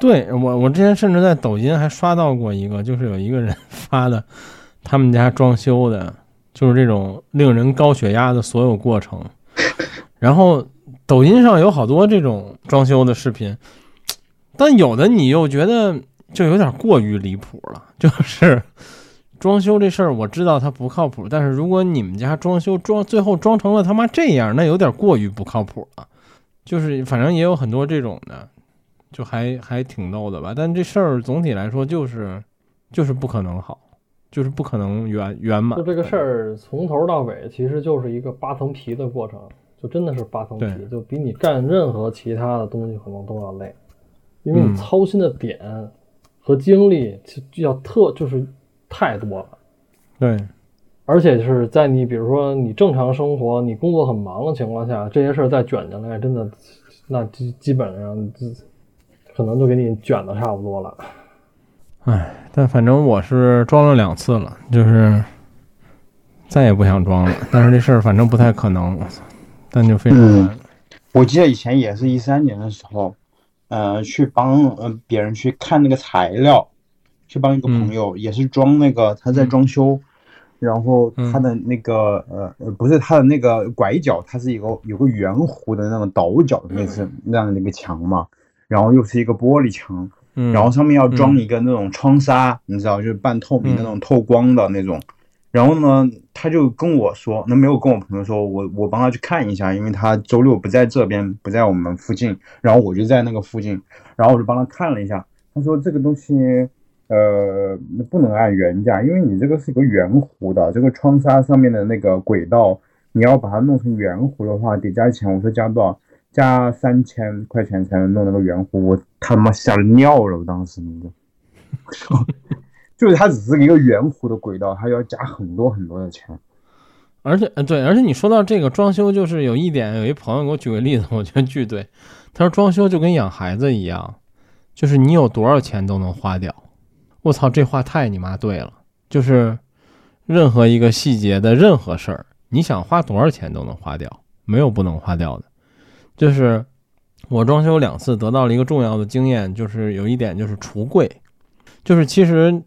对我，我之前甚至在抖音还刷到过一个，就是有一个人发的他们家装修的，就是这种令人高血压的所有过程。然后抖音上有好多这种装修的视频，但有的你又觉得就有点过于离谱了，就是装修这事儿，我知道它不靠谱，但是如果你们家装修装最后装成了他妈这样，那有点过于不靠谱了。就是反正也有很多这种的，就还还挺逗的吧。但这事儿总体来说就是就是不可能好，就是不可能圆圆满。就这个事儿从头到尾其实就是一个扒层皮的过程，就真的是扒层皮对，就比你干任何其他的东西可能都要累，因为嗯你操心的点和精力就要特就是太多了，对，而且是在你比如说你正常生活、你工作很忙的情况下，这些事儿再卷进来，真的那基基本上就可能就给你卷的差不多了。但反正我是装了两次了，就是再也不想装了。但是这事儿反正不太可能，但就非常嗯。我记得以前也是一三年的时候，呃，去帮呃别人去看那个材料，去帮一个朋友，也是装那个他在装修，然后他的那个呃呃不是他的那个拐角，它是一个有个圆弧的那种倒角的类似那样的一个墙嘛，然后又是一个玻璃墙，嗯，然后上面要装一个那种窗纱，你知道，就是半透明的那种透光的那种。然后呢，他就跟我说，那没有跟我朋友说，我我帮他去看一下，因为他周六不在这边，不在我们附近，然后我就在那个附近，然后我就帮他看了一下，他说这个东西，呃，不能按原价，因为你这个是一个圆弧的，这个窗纱上面的那个轨道，你要把它弄成圆弧的话，得加钱。我说加多少？加三千块钱才能弄那个圆弧，我他妈吓尿了，我当时，我说。就是它只是一个圆弧的轨道，它要加很多很多的钱，而且，对，而且你说到这个装修，就是有一点，有一朋友给我举个例子，我觉得巨对。他说装修就跟养孩子一样，就是你有多少钱都能花掉。我操，这话太你妈对了！就是任何一个细节的任何事儿，你想花多少钱都能花掉，没有不能花掉的。就是我装修两次得到了一个重要的经验，就是有一点就是橱柜，就是其实。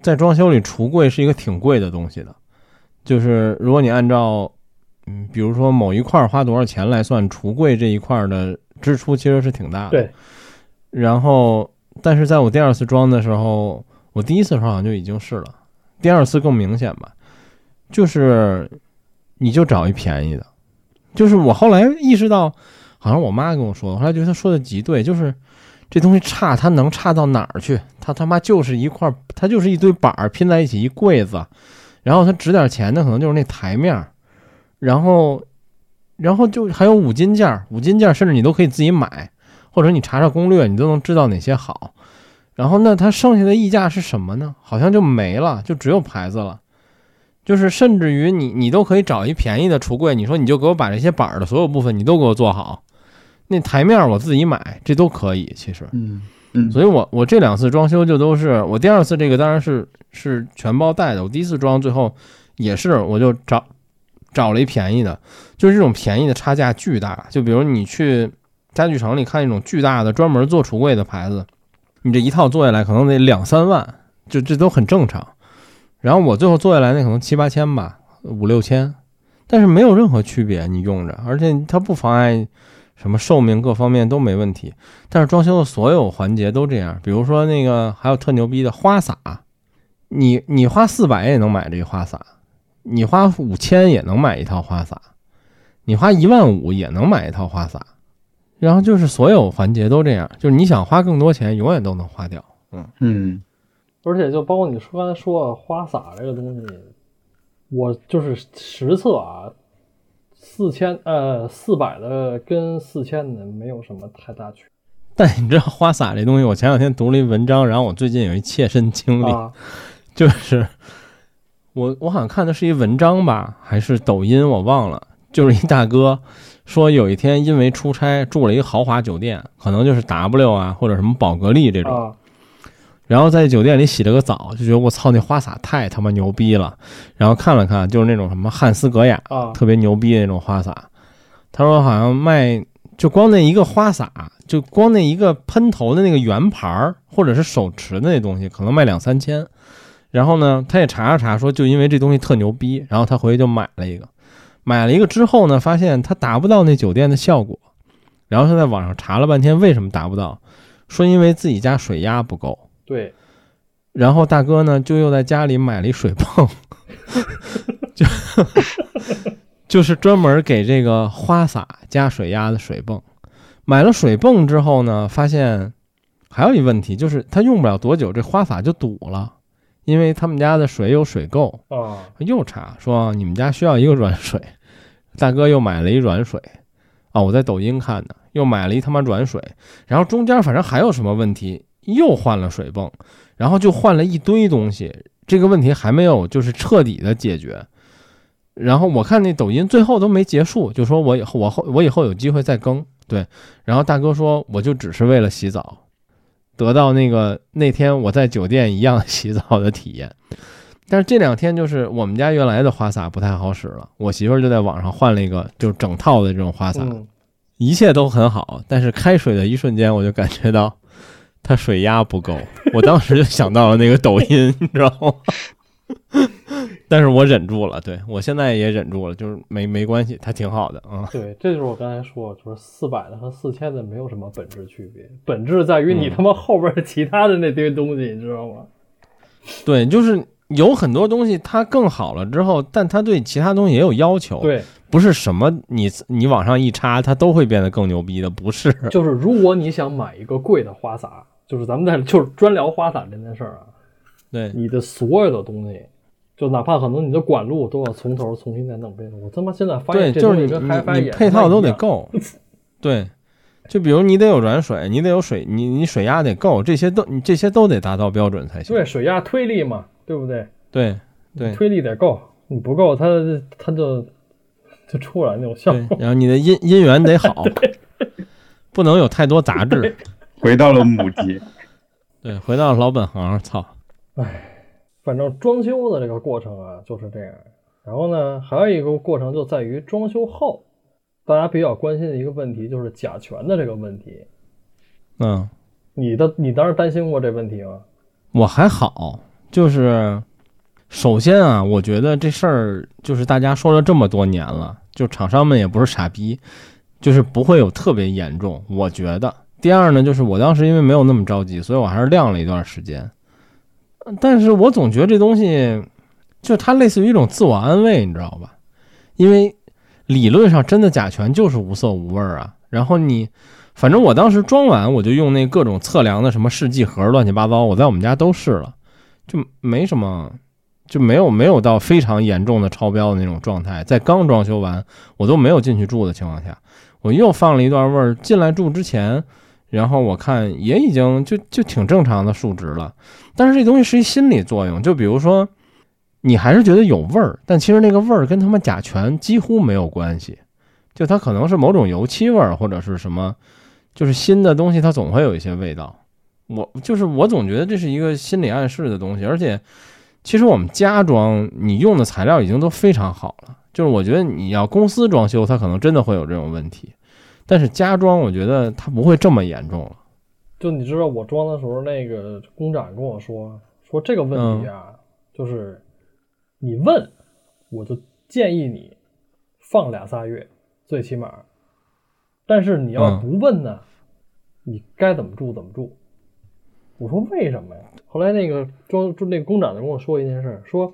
在装修里，橱柜是一个挺贵的东西的，就是如果你按照，嗯，比如说某一块花多少钱来算，橱柜这一块的支出其实是挺大的。对。然后，但是在我第二次装的时候，我第一次时候好像就已经是了，第二次更明显吧，就是你就找一便宜的，就是我后来意识到，好像我妈跟我说，的后来觉得她说的极对，就是。这东西差，它能差到哪儿去？它他妈就是一块，它就是一堆板儿拼在一起，一柜子。然后它值点钱的可能就是那台面，然后，然后就还有五金件，五金件甚至你都可以自己买，或者你查查攻略，你都能知道哪些好。然后那它剩下的溢价是什么呢？好像就没了，就只有牌子了。就是甚至于你你都可以找一便宜的橱柜，你说你就给我把这些板儿的所有部分你都给我做好。那台面我自己买，这都可以。其实，嗯嗯，所以我我这两次装修就都是我第二次这个当然是是全包带的。我第一次装最后也是我就找找了一便宜的，就是这种便宜的差价巨大。就比如你去家具城里看一种巨大的专门做橱柜的牌子，你这一套做下来可能得两三万，就这都很正常。然后我最后做下来那可能七八千吧，五六千，但是没有任何区别，你用着，而且它不妨碍。什么寿命各方面都没问题，但是装修的所有环节都这样。比如说那个还有特牛逼的花洒，你你花四百也能买这个花洒，你花五千也能买一套花洒，你花一万五也能买一套花洒。然后就是所有环节都这样，就是你想花更多钱，永远都能花掉。嗯嗯，而且就包括你说刚才说花洒这个东西，我就是实测啊。四千呃，四百的跟四千的没有什么太大区别。但你知道花洒这东西，我前两天读了一文章，然后我最近有一切身经历，就是我我好像看的是一文章吧，还是抖音，我忘了。就是一大哥说，有一天因为出差住了一个豪华酒店，可能就是 W 啊或者什么宝格丽这种。然后在酒店里洗了个澡，就觉得我操，那花洒太他妈牛逼了。然后看了看，就是那种什么汉斯格雅啊，特别牛逼的那种花洒。他说好像卖，就光那一个花洒，就光那一个喷头的那个圆盘儿，或者是手持的那东西，可能卖两三千。然后呢，他也查了查，说就因为这东西特牛逼，然后他回去就买了一个。买了一个之后呢，发现他达不到那酒店的效果。然后他在网上查了半天，为什么达不到？说因为自己家水压不够。对，然后大哥呢，就又在家里买了一水泵，就就是专门给这个花洒加水压的水泵。买了水泵之后呢，发现还有一问题，就是他用不了多久，这花洒就堵了，因为他们家的水有水垢啊。又查说你们家需要一个软水，大哥又买了一软水啊。我在抖音看的，又买了一他妈软水，然后中间反正还有什么问题。又换了水泵，然后就换了一堆东西，这个问题还没有就是彻底的解决。然后我看那抖音最后都没结束，就说我以后我后我以后有机会再更。对，然后大哥说我就只是为了洗澡，得到那个那天我在酒店一样洗澡的体验。但是这两天就是我们家原来的花洒不太好使了，我媳妇儿就在网上换了一个就是整套的这种花洒，一切都很好。但是开水的一瞬间我就感觉到。它水压不够。我当时就想到了那个抖音，你知道吗？但是我忍住了，对我现在也忍住了，就是没没关系，它挺好的啊。对，这就是我刚才说，就是四百的和四千的没有什么本质区别，本质在于你嗯他妈后边其他的那堆东西，你知道吗？对，就是有很多东西它更好了之后，但它对其他东西也有要求，对，不是什么你你往上一插，它都会变得更牛逼的，不是。就是如果你想买一个贵的花洒，就是咱们在就是专聊花洒这件事儿啊，对，你的所有的东西，就哪怕可能你的管路都要从头重新再弄一遍。我他妈现在发，现这就是你配套都得。够，对，就比如你得有软水，你得有水，你你水压得够，这些都你这些都得达到标准才行。对，水压推力嘛，对不对？对对推力得够，你不够，它它就就出不来那种效果。，然后你的音音源得好，不能有太多杂质。回到了母鸡，对，回到老本行，操，反正装修的这个过程啊就是这样。然后呢，还有一个过程就在于装修后，大家比较关心的一个问题就是甲醛的这个问题。嗯，你的你当时担心过这问题吗？我还好，就是首先啊，我觉得这事儿就是大家说了这么多年了，就厂商们也不是傻逼，就是不会有特别严重，我觉得。第二呢，就是我当时因为没有那么着急，所以我还是晾了一段时间。但是我总觉得这东西，就它类似于一种自我安慰，你知道吧？因为理论上真的甲醛就是无色无味儿啊。然后你，反正我当时装完，我就用那各种测量的什么试剂盒，乱七八糟，我在我们家都试了，就没什么，就没有没有到非常严重的超标的那种状态。在刚装修完，我都没有进去住的情况下，我又放了一段味儿。进来住之前，然后我看也已经就就挺正常的数值了。但是这东西是一心理作用，就比如说，你还是觉得有味儿，但其实那个味儿跟他们甲醛几乎没有关系，就它可能是某种油漆味儿或者是什么，就是新的东西它总会有一些味道。我就是我总觉得这是一个心理暗示的东西，而且其实我们家装你用的材料已经都非常好了，就是我觉得你要公司装修，它可能真的会有这种问题，但是家装我觉得它不会这么严重了。就你知道我装的时候，那个工长跟我说说这个问题啊，就是你问，我就建议你放俩仨月，最起码。但是你要不问呢，你该怎么住怎么住。我说为什么呀？后来那个装就那个工长就跟我说一件事，说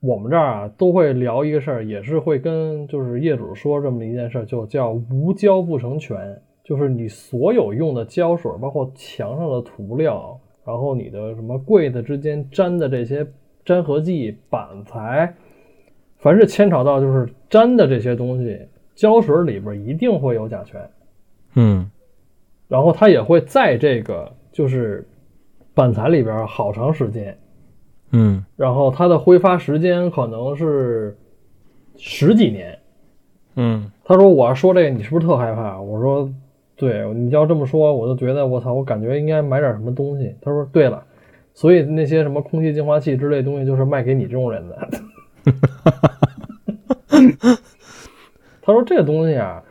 我们这儿啊都会聊一个事儿，也是会跟就是业主说这么一件事，就叫无胶不成全。就是你所有用的胶水，包括墙上的涂料，然后你的什么柜子之间粘的这些粘合剂、板材，凡是牵扯到就是粘的这些东西，胶水里边一定会有甲醛，嗯然后它也会在这个就是板材里边好长时间，嗯然后它的挥发时间可能是十几年。嗯他说：“我要说这个，你是不是特害怕？”我说：“对，你要这么说，我就觉得我操，我感觉应该买点什么东西。”他说：“对了，所以那些什么空气净化器之类的东西，就是卖给你这种人的。” 他说：“这东西啊，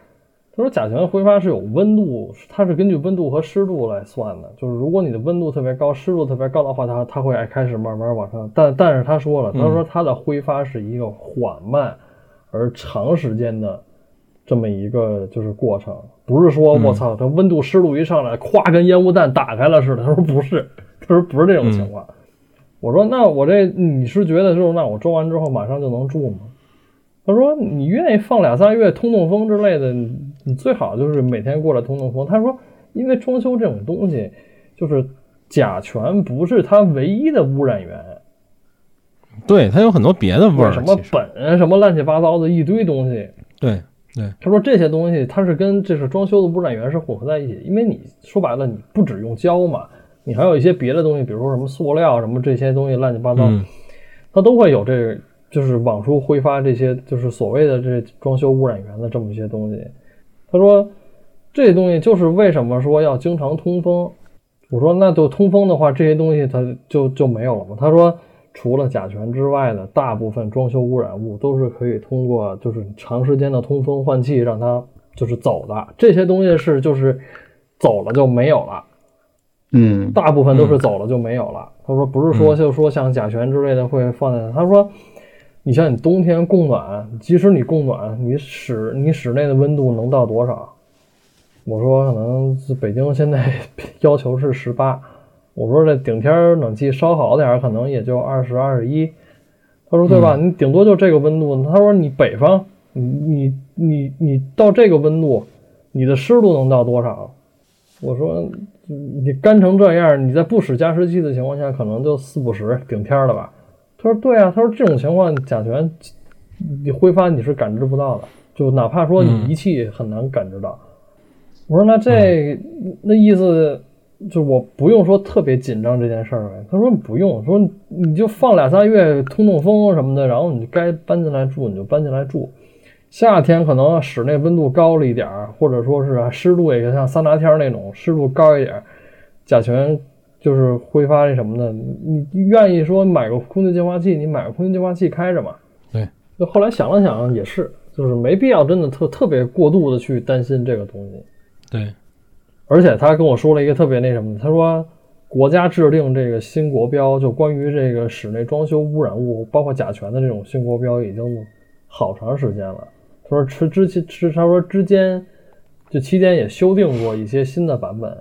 他说甲醛挥发是有温度，它是根据温度和湿度来算的。就是如果你的温度特别高，湿度特别高的话，它它会开始慢慢往上。但但是他说了，他说它的挥发是一个缓慢而长时间的。”这么一个就是过程，不是说我操，它温度湿度一上来，咵跟烟雾弹打开了似的。他说不是，他说不是这种情况。我说那我这你是觉得就是那我装完之后马上就能住吗？他说你愿意放俩仨月通通风之类的，你你最好就是每天过来通通风。他说因为装修这种东西，就是甲醛不是它唯一的污染源，对，它有很多别的味儿，什么苯什么乱七八糟的一堆东西。对对他说这些东西它是跟这是装修的污染源是混合在一起，因为你说白了你不只用胶嘛，你还有一些别的东西，比如说什么塑料什么这些东西乱七八糟，嗯它都会有这个就是往出挥发这些就是所谓的这装修污染源的这么一些东西。他说这些东西就是为什么说要经常通风。我说那就通风的话，这些东西它就就没有了吗？他说。除了甲醛之外的大部分装修污染物都是可以通过就是长时间的通风换气让它就是走的，这些东西是就是走了就没有了。嗯大部分都是走了就没有了。他说不是说就说像甲醛之类的会放在，他说你像你冬天供暖，即使你供暖，你室你室内的温度能到多少？我说可能北京现在 要求是十八，我说这顶天暖气稍好点儿，可能也就二十二十一。他说对吧？你顶多就这个温度。他说你北方，你你你你到这个温度，你的湿度能到多少？我说你干成这样，你在不使加湿器的情况下，可能就四五十顶天了吧？他说对啊，他说这种情况甲醛你挥发你是感知不到的，就哪怕说你仪器很难感知到。我说那这、那意思就我不用说特别紧张这件事儿呗。他说不用，说你就放俩仨月通通风什么的，然后你该搬进来住你就搬进来住。夏天可能室内温度高了一点儿，或者说是湿度也像桑拿天那种湿度高一点儿，甲醛就是挥发那什么的。你你愿意说买个空气净化器，你买个空气净化器开着嘛。对。就后来想了想也是，就是没必要真的特特别过度的去担心这个东西。对，而且他跟我说了一个特别那什么，他说国家制定这个新国标，就关于这个室内装修污染物，包括甲醛的这种新国标，已经好长时间了。他说之之前是他说之间就期间也修订过一些新的版本，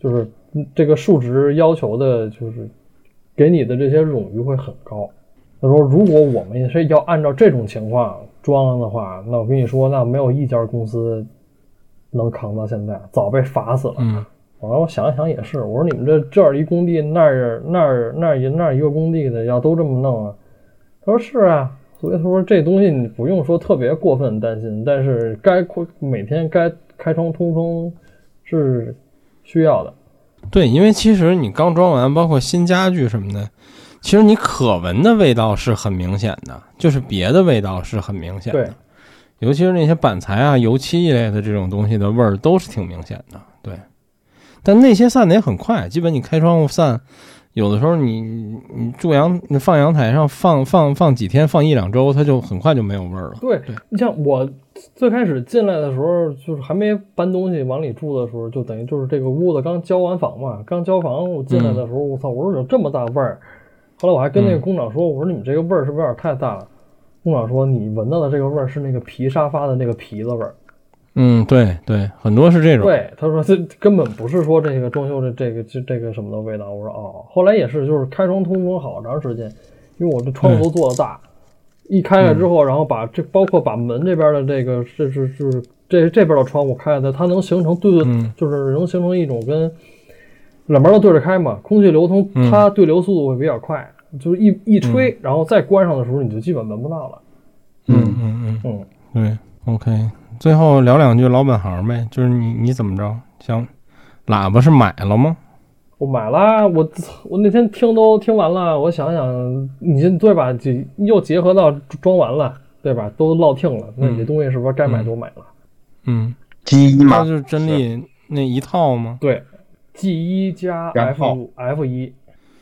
就是这个数值要求的，就是给你的这些冗余会很高。他说如果我们也是要按照这种情况装的话，那我跟你说，那没有一家公司能扛到现在，早被罚死了。嗯然后，我想了想也是，我说你们这这儿一工地，那儿那儿那儿一那儿一个工地的，要都这么弄啊？他说是啊，所以他说这东西你不用说特别过分担心，但是该每天该开窗通风是需要的。对，因为其实你刚装完，包括新家具什么的，其实你可闻的味道是很明显的，就是别的味道是很明显对的，尤其是那些板材啊、油漆一类的这种东西的味儿都是挺明显的。对，但那些散的也很快，基本你开窗户散，有的时候你你住阳放阳台上放放放几天，放一两周，它就很快就没有味儿了。对对你像我最开始进来的时候，就是还没搬东西往里住的时候，就等于就是这个屋子刚交完房嘛，刚交房我进来的时候，我操，我说有这么大味儿。后来我还跟那个工长说，我说你们这个味儿是不是有点太大了？工长说你闻到的这个味儿是那个皮沙发的那个皮子味儿。嗯，对对，很多是这种。对，他说这根本不是说这个装修的这个这这个什么的味道。我说哦，后来也是，就是开窗通风好长时间，因为我这窗户都做的大，一开开之后，然后把这包括把门这边的这个这是就是这这边的窗户开的，它能形成对对，嗯就是能形成一种跟两边都对着开嘛，空气流通嗯它对流速度会比较快，就是一一吹，然后再关上的时候，你就基本闻不到了。嗯嗯嗯，嗯，对，OK。最后聊两句老本行呗，就是你你怎么着？像喇叭是买了吗？我买了，我我那天听都听完了，我想想，你这对吧？就又结合到装完了，对吧？都落听了，那你这东西是不是该买都买了？嗯，，G 一嘛，那就是真力那一套吗？对，G 一加 F F 一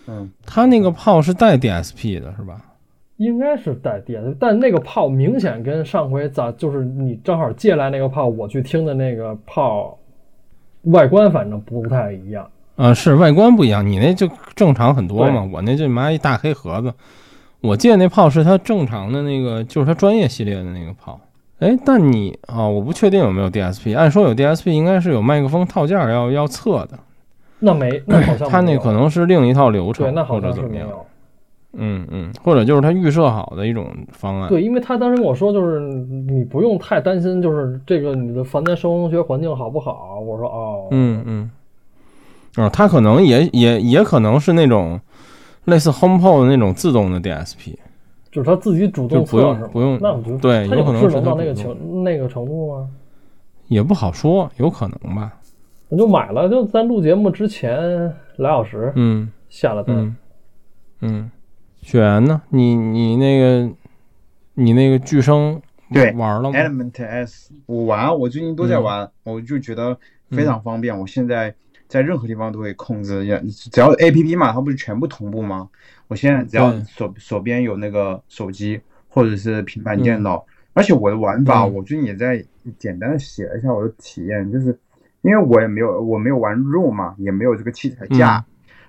嗯，它那个炮是带 DSP 的是吧？应该是带电的，但那个炮明显跟上回咱就是你正好借来那个炮，我去听的那个炮外观反正不太一样。啊，是外观不一样，你那就正常很多嘛，我那就妈一大黑盒子。我借那炮是它正常的那个，就是它专业系列的那个炮。哎，但你啊、我不确定有没有 DSP，按说有 DSP 应该是有麦克风套件要要测的，那没，那好像没有它那可能是另一套流程，对，那好或者怎么样。像是没有。嗯嗯，或者就是他预设好的一种方案。对，因为他当时跟我说，就是你不用太担心，就是这个你的房间声学环境好不好。我说哦，嗯嗯，哦，它可能也也也可能是那种类似 HomePod 那种自动的 DSP，就是它自己主动就不用不用那我觉得对有可能是到那个主动情那个程度吗？也不好说，有可能吧。我就买了，就在录节目之前俩小时嗯下了单。嗯嗯，雪原呢？你你那个你那个巨声对玩了吗？Element S，我玩，我最近都在玩，我就觉得非常方便。我现在在任何地方都可以控制，也只要 A P P 嘛，它不是全部同步吗？我现在只要手手边有那个手机或者是平板电脑，而且我的玩法，嗯。我最近也在简单的写了一下我的体验，就是因为我也没有我没有玩 ROM 嘛，也没有这个器材架，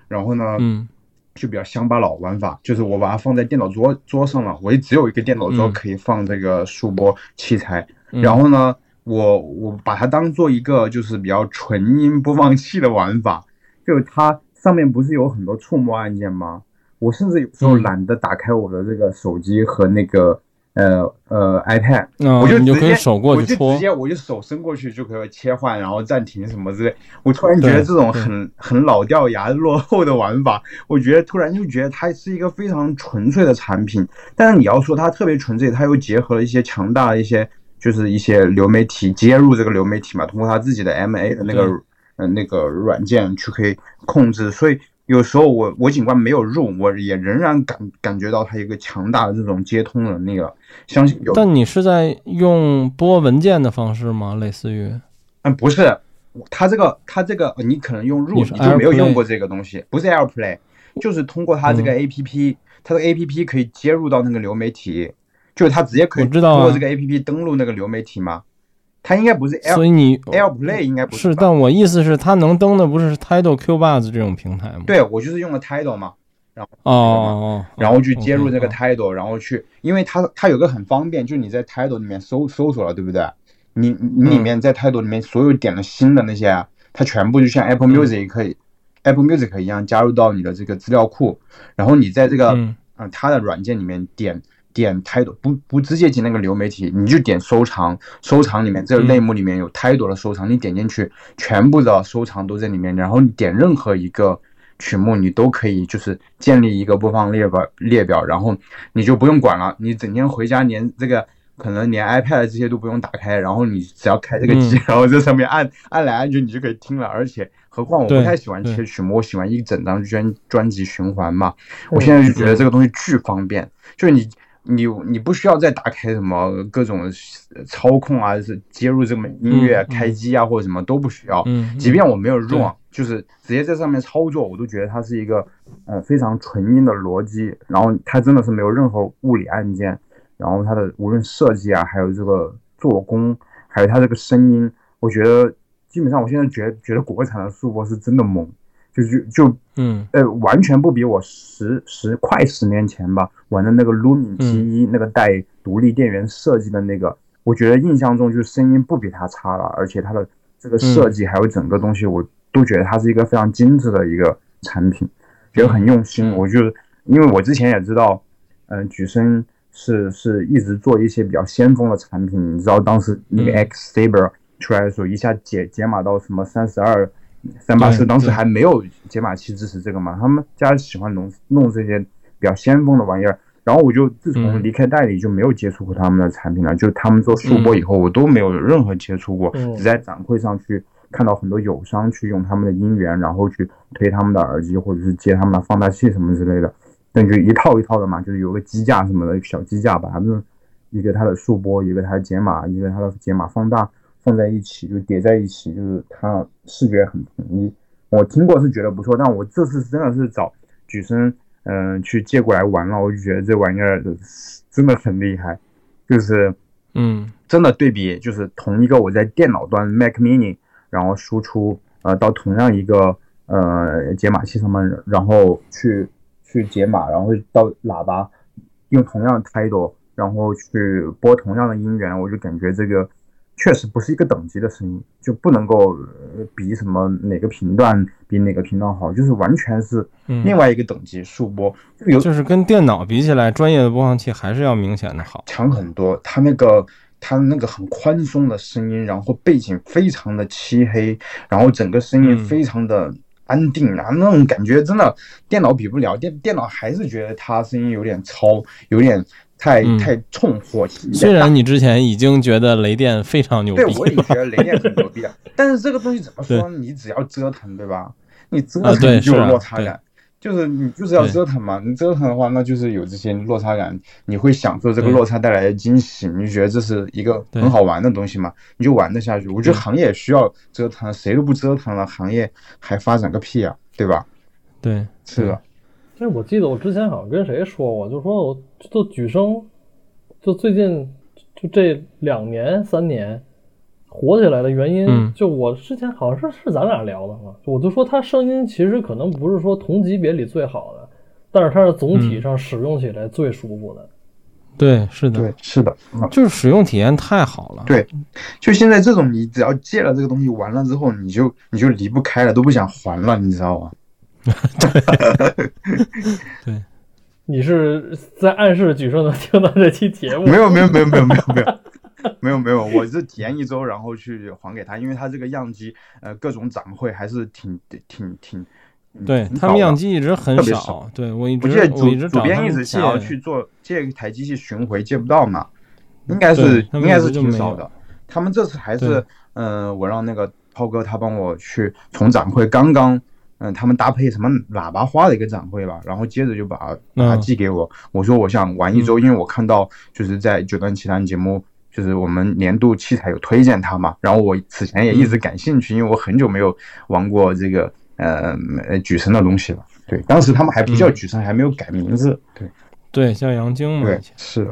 然后呢，嗯。就比较乡巴佬玩法，就是我把它放在电脑桌桌上了，我也只有一个电脑桌嗯。可以放这个数播器材，嗯。然后呢，我我把它当做一个就是比较纯音播放器的玩法，就是它上面不是有很多触摸按键吗？我甚至有时候嗯懒得打开我的这个手机和那个呃呃 iPad，、哦我就直接你就可以手过去我就直接我就手伸过去就可以切换，然后暂停什么之类。我突然觉得这种很很老掉牙、落后的玩法，我觉得突然就觉得它是一个非常纯粹的产品。但是你要说它特别纯粹，它又结合了一些强大的一些，就是一些流媒体接入这个流媒体嘛，通过他自己的 MA 的那个对呃那个软件去可以控制，所以。有时候我我尽管没有入，我也仍然感感觉到它一个强大的这种接通能力了，相信有但你是在用播文件的方式吗？类似于嗯，不是，它这个它这个你可能用入，你就没有用过这个东西，不是 AirPlay，就是通过它这个嗯 APP，、它的 APP 可以接入到那个流媒体，就是它直接可以通过这个 APP 登录那个流媒体吗？它应该不是 Air 所以你 AirPlay，应该不是，是但我意思是，它能登的不是 Tidal、Qbuzz 这种平台吗？对我就是用了 Tidal 嘛，哦哦，然后去接入这个 OK，Tidal，然后去，因为它它有个很方便，就是你在 Tidal 里面搜搜索了，对不对？你你嗯里面在 Tidal 里面所有点了新的那些啊，它全部就像 Apple 嗯 Music 可以、Apple Music 一样加入到你的这个资料库，然后你在这个嗯啊、它的软件里面点点 Tidal，不不直接进那个流媒体，你就点收藏，收藏里面这个嗯类目里面有 Tidal 的收藏，你点进去，全部的收藏都在里面，然后你点任何一个曲目，你都可以就是建立一个播放列表列表，然后你就不用管了，你整天回家连这个。可能连 iPad 这些都不用打开，然后你只要开这个机，嗯然后在上面按按来按去，你就可以听了。而且，何况我不太喜欢对切曲目，我喜欢一整张专专辑循环嘛。嗯我现在就觉得这个东西巨方便，就是你你你不需要再打开什么各种呃操控啊，是接入这么音乐、开机啊或者什么都不需要。嗯，即便我没有对 ROM，就是直接在上面操作，我都觉得它是一个呃非常纯音的逻辑，然后它真的是没有任何物理按键，然后它的无论设计啊，还有这个做工，还有它这个声音，我觉得基本上我现在觉得觉得国产的数播是真的猛，就就就嗯呃，完全不比我十十快十年前吧玩的那个 Lumin 嗯 T 一、那个带独立电源设计的那个，我觉得印象中就是声音不比它差了，而且它的这个设计还有整个东西，我都觉得它是一个非常精致的一个产品，觉得很用心。嗯我就因为我之前也知道，嗯、举升是是一直做一些比较先锋的产品，你知道当时那个嗯 X Saber 出来的时候，一下解解码到什么三十二。三八四当时还没有解码器支持这个嘛，他们家喜欢弄弄这些比较先锋的玩意儿。然后我就自从嗯离开代理就没有接触过他们的产品了，就他们做数播以后，我都没有任何接触过，嗯只在展会上去看到很多友商去用他们的音源，然后去推他们的耳机或者是接他们的放大器什么之类的，但就一套一套的嘛，就是有个机架什么的小机架，把它们一个它的数播，一个它的解码，一个它的解码放大放在一起，就叠在一起，就是它视觉很统一。我听过是觉得不错，但我这次真的是找举升，嗯、去借过来玩了，我就觉得这玩意儿真的很厉害，就是嗯真的对比，就是同一个我在电脑端 Mac Mini，然后输出呃到同样一个呃解码器上面，然后去去解码，然后到喇叭用同样的 title，然后去播同样的音源，我就感觉这个确实不是一个等级的声音，就不能够呃比什么哪个频段比哪个频段好，就是完全是嗯，另外一个等级数播，就有就是跟电脑比起来，专业的播放器还是要明显的好。强很多。它那个它那个很宽松的声音，然后背景非常的漆黑，然后整个声音嗯非常的安定啊，那种感觉真的电脑比不了。电电脑还是觉得它声音有点糙，有点太、嗯太冲火气。虽然你之前已经觉得雷电非常牛逼对我也逼觉得雷电很牛逼啊，但是这个东西怎么说？你只要折腾，对吧？你折啊腾就有落差感。就是你就是要折腾嘛，你折腾的话，那就是有这些落差感，你会享受这个落差带来的惊喜，你就觉得这是一个很好玩的东西嘛，你就玩得下去。我觉得行业需要折腾，谁都不折腾了，行业还发展个屁啊，对吧？对，是的，但是我记得我之前好像跟谁说过，就说我就举升，就最近就这两年三年，火起来的原因，嗯就我之前好像是是咱俩聊的嘛，我就说他声音其实可能不是说同级别里最好的，但是它是总体上使用起来最舒服的。对，是的，对，是的，嗯就是使用体验太好了。对就现在这种，你只要借了这个东西，完了之后，你就你就离不开了，都不想还了，你知道吗？对，对，你是在暗示举证能听到这期节目？没有，没有，没有，没有，没有，没有。没有没有，我是体验一周，然后去还给他，因为他这个样机，呃，各种展会还是挺挺挺，对他们样机一直很少，少对我一直我记主主编一直想要去做借一台机器巡回，借不到嘛，应该是应该是挺少的。他们这次还是，嗯、呃，我让那个涛哥他帮我去从展会刚刚嗯、他们搭配什么喇叭花的一个展会吧，然后接着就把把它嗯寄给我，我说我想玩一周，因为我看到就是在九段奇谭节目。就是我们年度器材有推荐它嘛，然后我此前也一嗯直感兴趣，因为我很久没有玩过这个呃呃举神的东西了。对，当时他们还不叫嗯举神，还没有改名字。对对叫杨晶嘛，对，是，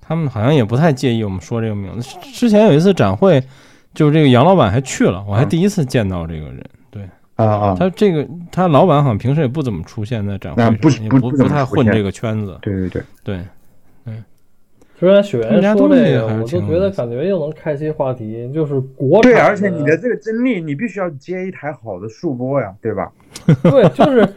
他们好像也不太介意我们说这个名字。之前有一次展会，就是这个杨老板还去了，我还嗯第一次见到这个人。对啊啊，他这个他老板好像平时也不怎么出现在展会上，也不不不太混这个圈子。对对对，对，嗯。虽然雪原说这个，我都挺有意思。觉得感觉又能开启话题，就是国产对，而且你的这个真力，你必须要接一台好的数播呀，对吧？对，就是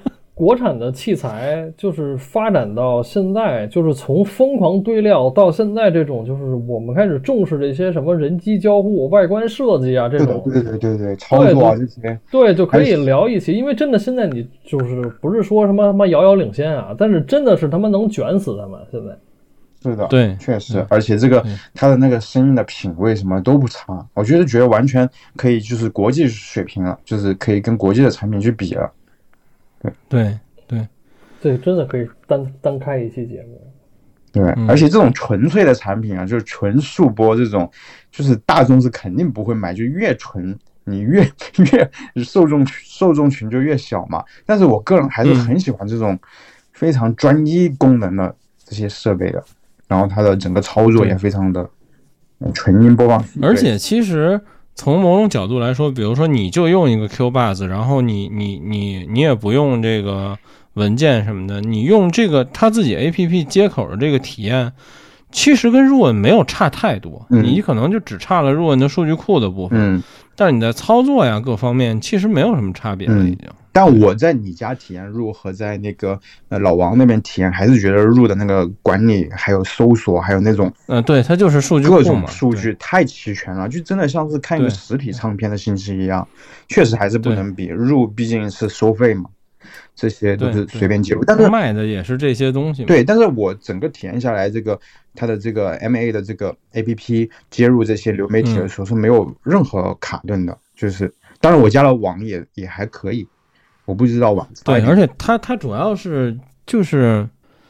国产的器材，就是发展到现在，就是从疯狂堆料到现在这种，就是我们开始重视这些什么人机交互、外观设计啊这种，对对对对，操作啊这些，对，就可以聊一起。因为真的现在你就是不是说什么他妈遥遥领先啊，但是真的是他妈能卷死他们现在。对的，对确实，而且这个对它的那个声音的品味什么都不差，我觉得觉得完全可以就是国际水平了，就是可以跟国际的产品去比了。对，这个真的可以单单开一期节目。对，嗯而且这种纯粹的产品啊，就是纯数播这种，就是大众是肯定不会买，就越纯，你越 越受众受众群就越小嘛。但是我个人还是很喜欢这种非常专一功能的这些设备的，然后它的整个操作也非常的呃纯音播放，而且其实从某种角度来说，比如说你就用一个 Q Buzz，然后你你你你也不用这个文件什么的，你用这个它自己 A P P 接口的这个体验，其实跟入文没有差太多，嗯你可能就只差了入文的数据库的部分，嗯，但是你在操作呀各方面其实没有什么差别了，嗯已经。但我在你家体验入和在那个呃老王那边体验，还是觉得入的那个管理还有搜索还有那种嗯、对，它就是数据各种数据太齐全了，就真的像是看一个实体唱片的信息一样，确实还是不能比。入毕竟是收费嘛，这些都是随便接入。但是卖的也是这些东西。对，但是我整个体验下来，这个它的这个 MA 的这个 APP 接入这些流媒体的时候是没有任何卡顿的，就是当然我加了网也也还可以，我不知道网对，而且它它主要是就是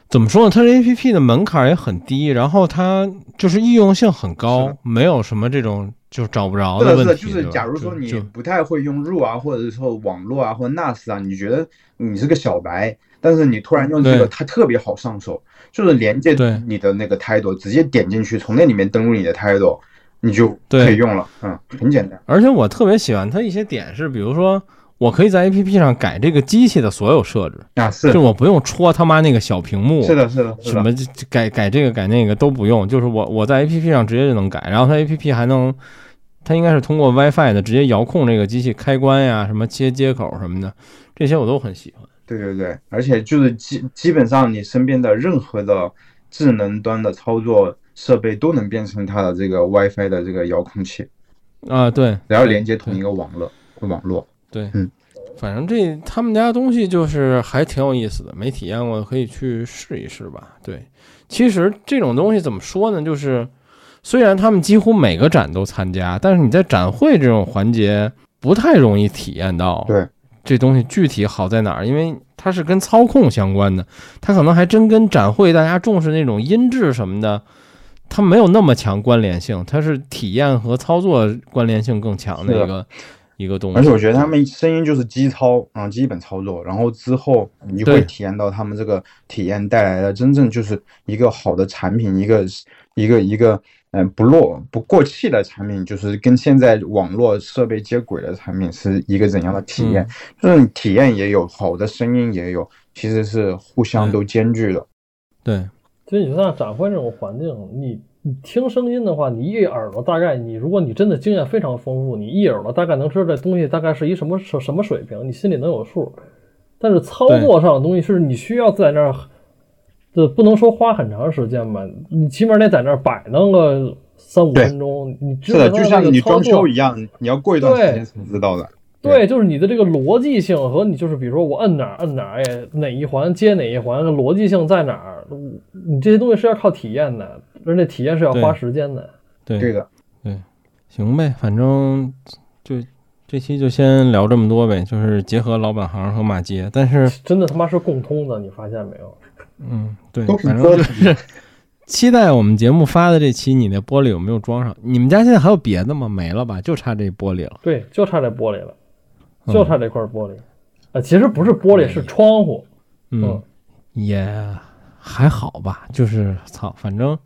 怎么说呢？它这 A P P 的门槛也很低，然后它就是易用性很高，没有什么这种就找不着是的，是的，问题。就是对吧假如说你不太会用 Ru 啊，或者是说网络啊，或者 NAS 啊，你觉得你是个小白，但是你突然用这个，它特别好上手，就是连接对你的那个 title，直接点进去，从那里面登录你的 title，你就可以用了，嗯，很简单。而且我特别喜欢它一些点是，比如说我可以在 A P P 上改这个机器的所有设置，啊，就是我不用戳他妈那个小屏幕，是的，是的，什么改改这个改那个都不用，就是我我在 A P P 上直接就能改，然后它 A P P 还能，它应该是通过 WiFi 的直接遥控这个机器开关呀，什么接接口什么的，这些我都很喜欢。对对对，而且就是基基本上你身边的任何的智能端的操作设备都能变成它的这个 WiFi 的这个遥控器，啊，对，然后连接同一个网络网络。对，嗯，反正这他们家东西就是还挺有意思的，没体验过可以去试一试吧。对，其实这种东西怎么说呢？就是虽然他们几乎每个展都参加，但是你在展会这种环节不太容易体验到。对，这东西具体好在哪儿？因为它是跟操控相关的，它可能还真跟展会大家重视那种音质什么的，它没有那么强关联性，它是体验和操作关联性更强的一个一个东西。而且我觉得他们声音就是基操啊，基本操作，然后之后你会体验到他们这个体验带来的真正就是一个好的产品，一个一个一个嗯不落不过气的产品，就是跟现在网络设备接轨的产品是一个怎样的体验？就是你体验也有好的声音也有，其实是互相都兼具的。对，其实你像展会这种环境，你你听声音的话，你一耳朵大概你如果你真的经验非常丰富，你一耳朵大概能知道这东西大概是一什么什什么水平，你心里能有数。但是操作上的东西是你需要在那儿，这不能说花很长时间吧，你起码得在那儿摆弄个三五分钟。你知是的，道就像你装修一样，你要过一段时间才知道的。对，就是你的这个逻辑性和你就是比如说我摁哪儿摁哪儿，哎，哪一环接哪一环，逻辑性在哪儿？你这些东西是要靠体验的，而且体验是要花时间的。对这个对，行呗，反正就这期就先聊这么多呗，就是结合老本行和马街，但是 真的他妈是共通的，你发现没有？嗯，对反正就是期待我们节目发的这期，你那玻璃有没有装上？你们家现在还有别的吗？没了吧？就差这玻璃了，对，就差这玻璃了，嗯就差这块玻璃。啊，其实不是玻璃，是窗户。嗯，也还好吧，就是操，反正，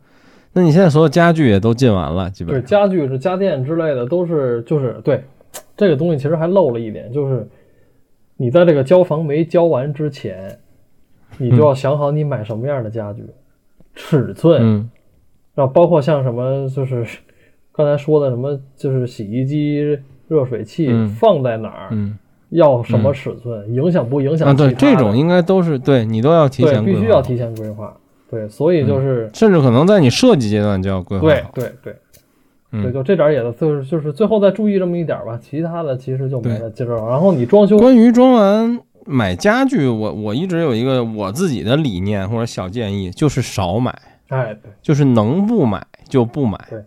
那你现在所有家具也都进完了，基，本上，家具是家电之类的，都是就是对这个东西，其实还漏了一点，就是你在这个交房没交完之前，你就要想好你买什么样的家具，尺寸，嗯。然后包括像什么就是刚才说的什么，就是洗衣机、热水器嗯。放在哪儿，嗯，要什么尺寸，影响不影响啊，对，这种应该都是对你都要提前规划，必须要提前规划。对，所以就是、甚至可能在你设计阶段就要规划好，对对对。嗯对，就这点儿也就是就是最后再注意这么一点儿吧，其他的其实就没对了。接着，然后你装修，关于装完买家具，我我一直有一个我自己的理念或者小建议，就是少买，哎，对，就是能不买就不买。对，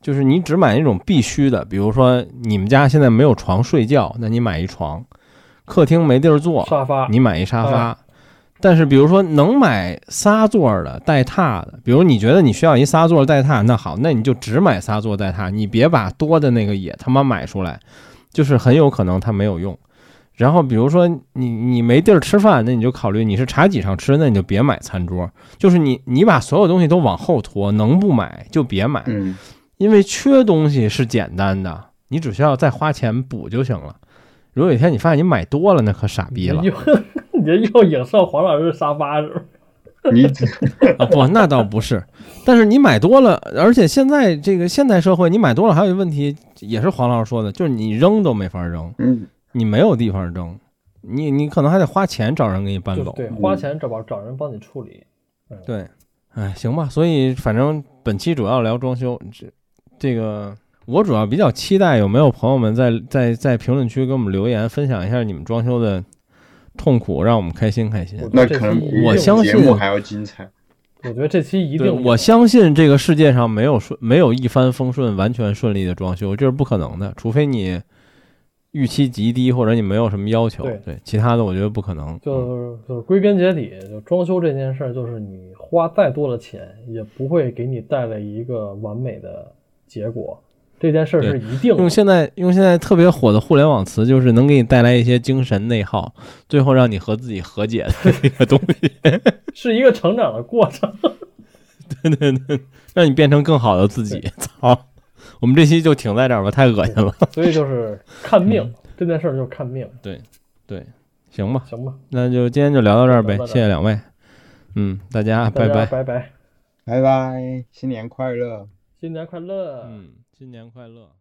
就是你只买那种必须的，比如说你们家现在没有床睡觉，那你买一床；客厅没地儿坐，沙发，你买一沙发。啊但是，比如说能买仨座儿的带榻的，比如你觉得你需要一仨座儿带榻，那好，那你就只买仨座带榻，你别把多的那个也他妈买出来，就是很有可能它没有用。然后，比如说你你没地儿吃饭，那你就考虑你是茶几上吃，那你就别买餐桌，就是你你把所有东西都往后拖，能不买就别买，嗯，因为缺东西是简单的，你只需要再花钱补就行了。如果有一天你发现你买多了，那可傻逼了你又你这又影射黄老师沙发是吧？你啊！不，那倒不是，但是你买多了，而且现在这个现代社会，你买多了还有一个问题，也是黄老师说的，就是你扔都没法扔，嗯，你没有地方扔，你你可能还得花钱找人给你搬走。对，花钱找找找人帮你处理。对，哎，行吧，所以反正本期主要聊装修，这这个我主要比较期待有没有朋友们在在在评论区给我们留言，分享一下你们装修的痛苦，让我们开心开心。那可能我相信节目还要精彩。我觉得这期一，定我相信这个世界上没有顺没有一帆风顺、完全顺利的装修，这是不可能的，除非你预期极低或者你没有什么要求。对对，其他的我觉得不可能。嗯就是就是归根结底，就装修这件事儿，就是你花再多的钱，也不会给你带来一个完美的结果。这件事儿是一定，用现在用现在特别火的互联网词，就是能给你带来一些精神内耗，最后让你和自己和解的一个东西，是一个成长的过程。对对对，让你变成更好的自己。操，我们这期就停在这儿吧，太恶心了。所以就是看命，嗯这件事儿就是看命，对对，行吧，行吧？那就今天就聊到这儿呗谢谢两位。嗯，大家拜拜。拜拜，拜拜，新年快乐。新年快乐！嗯，新年快乐。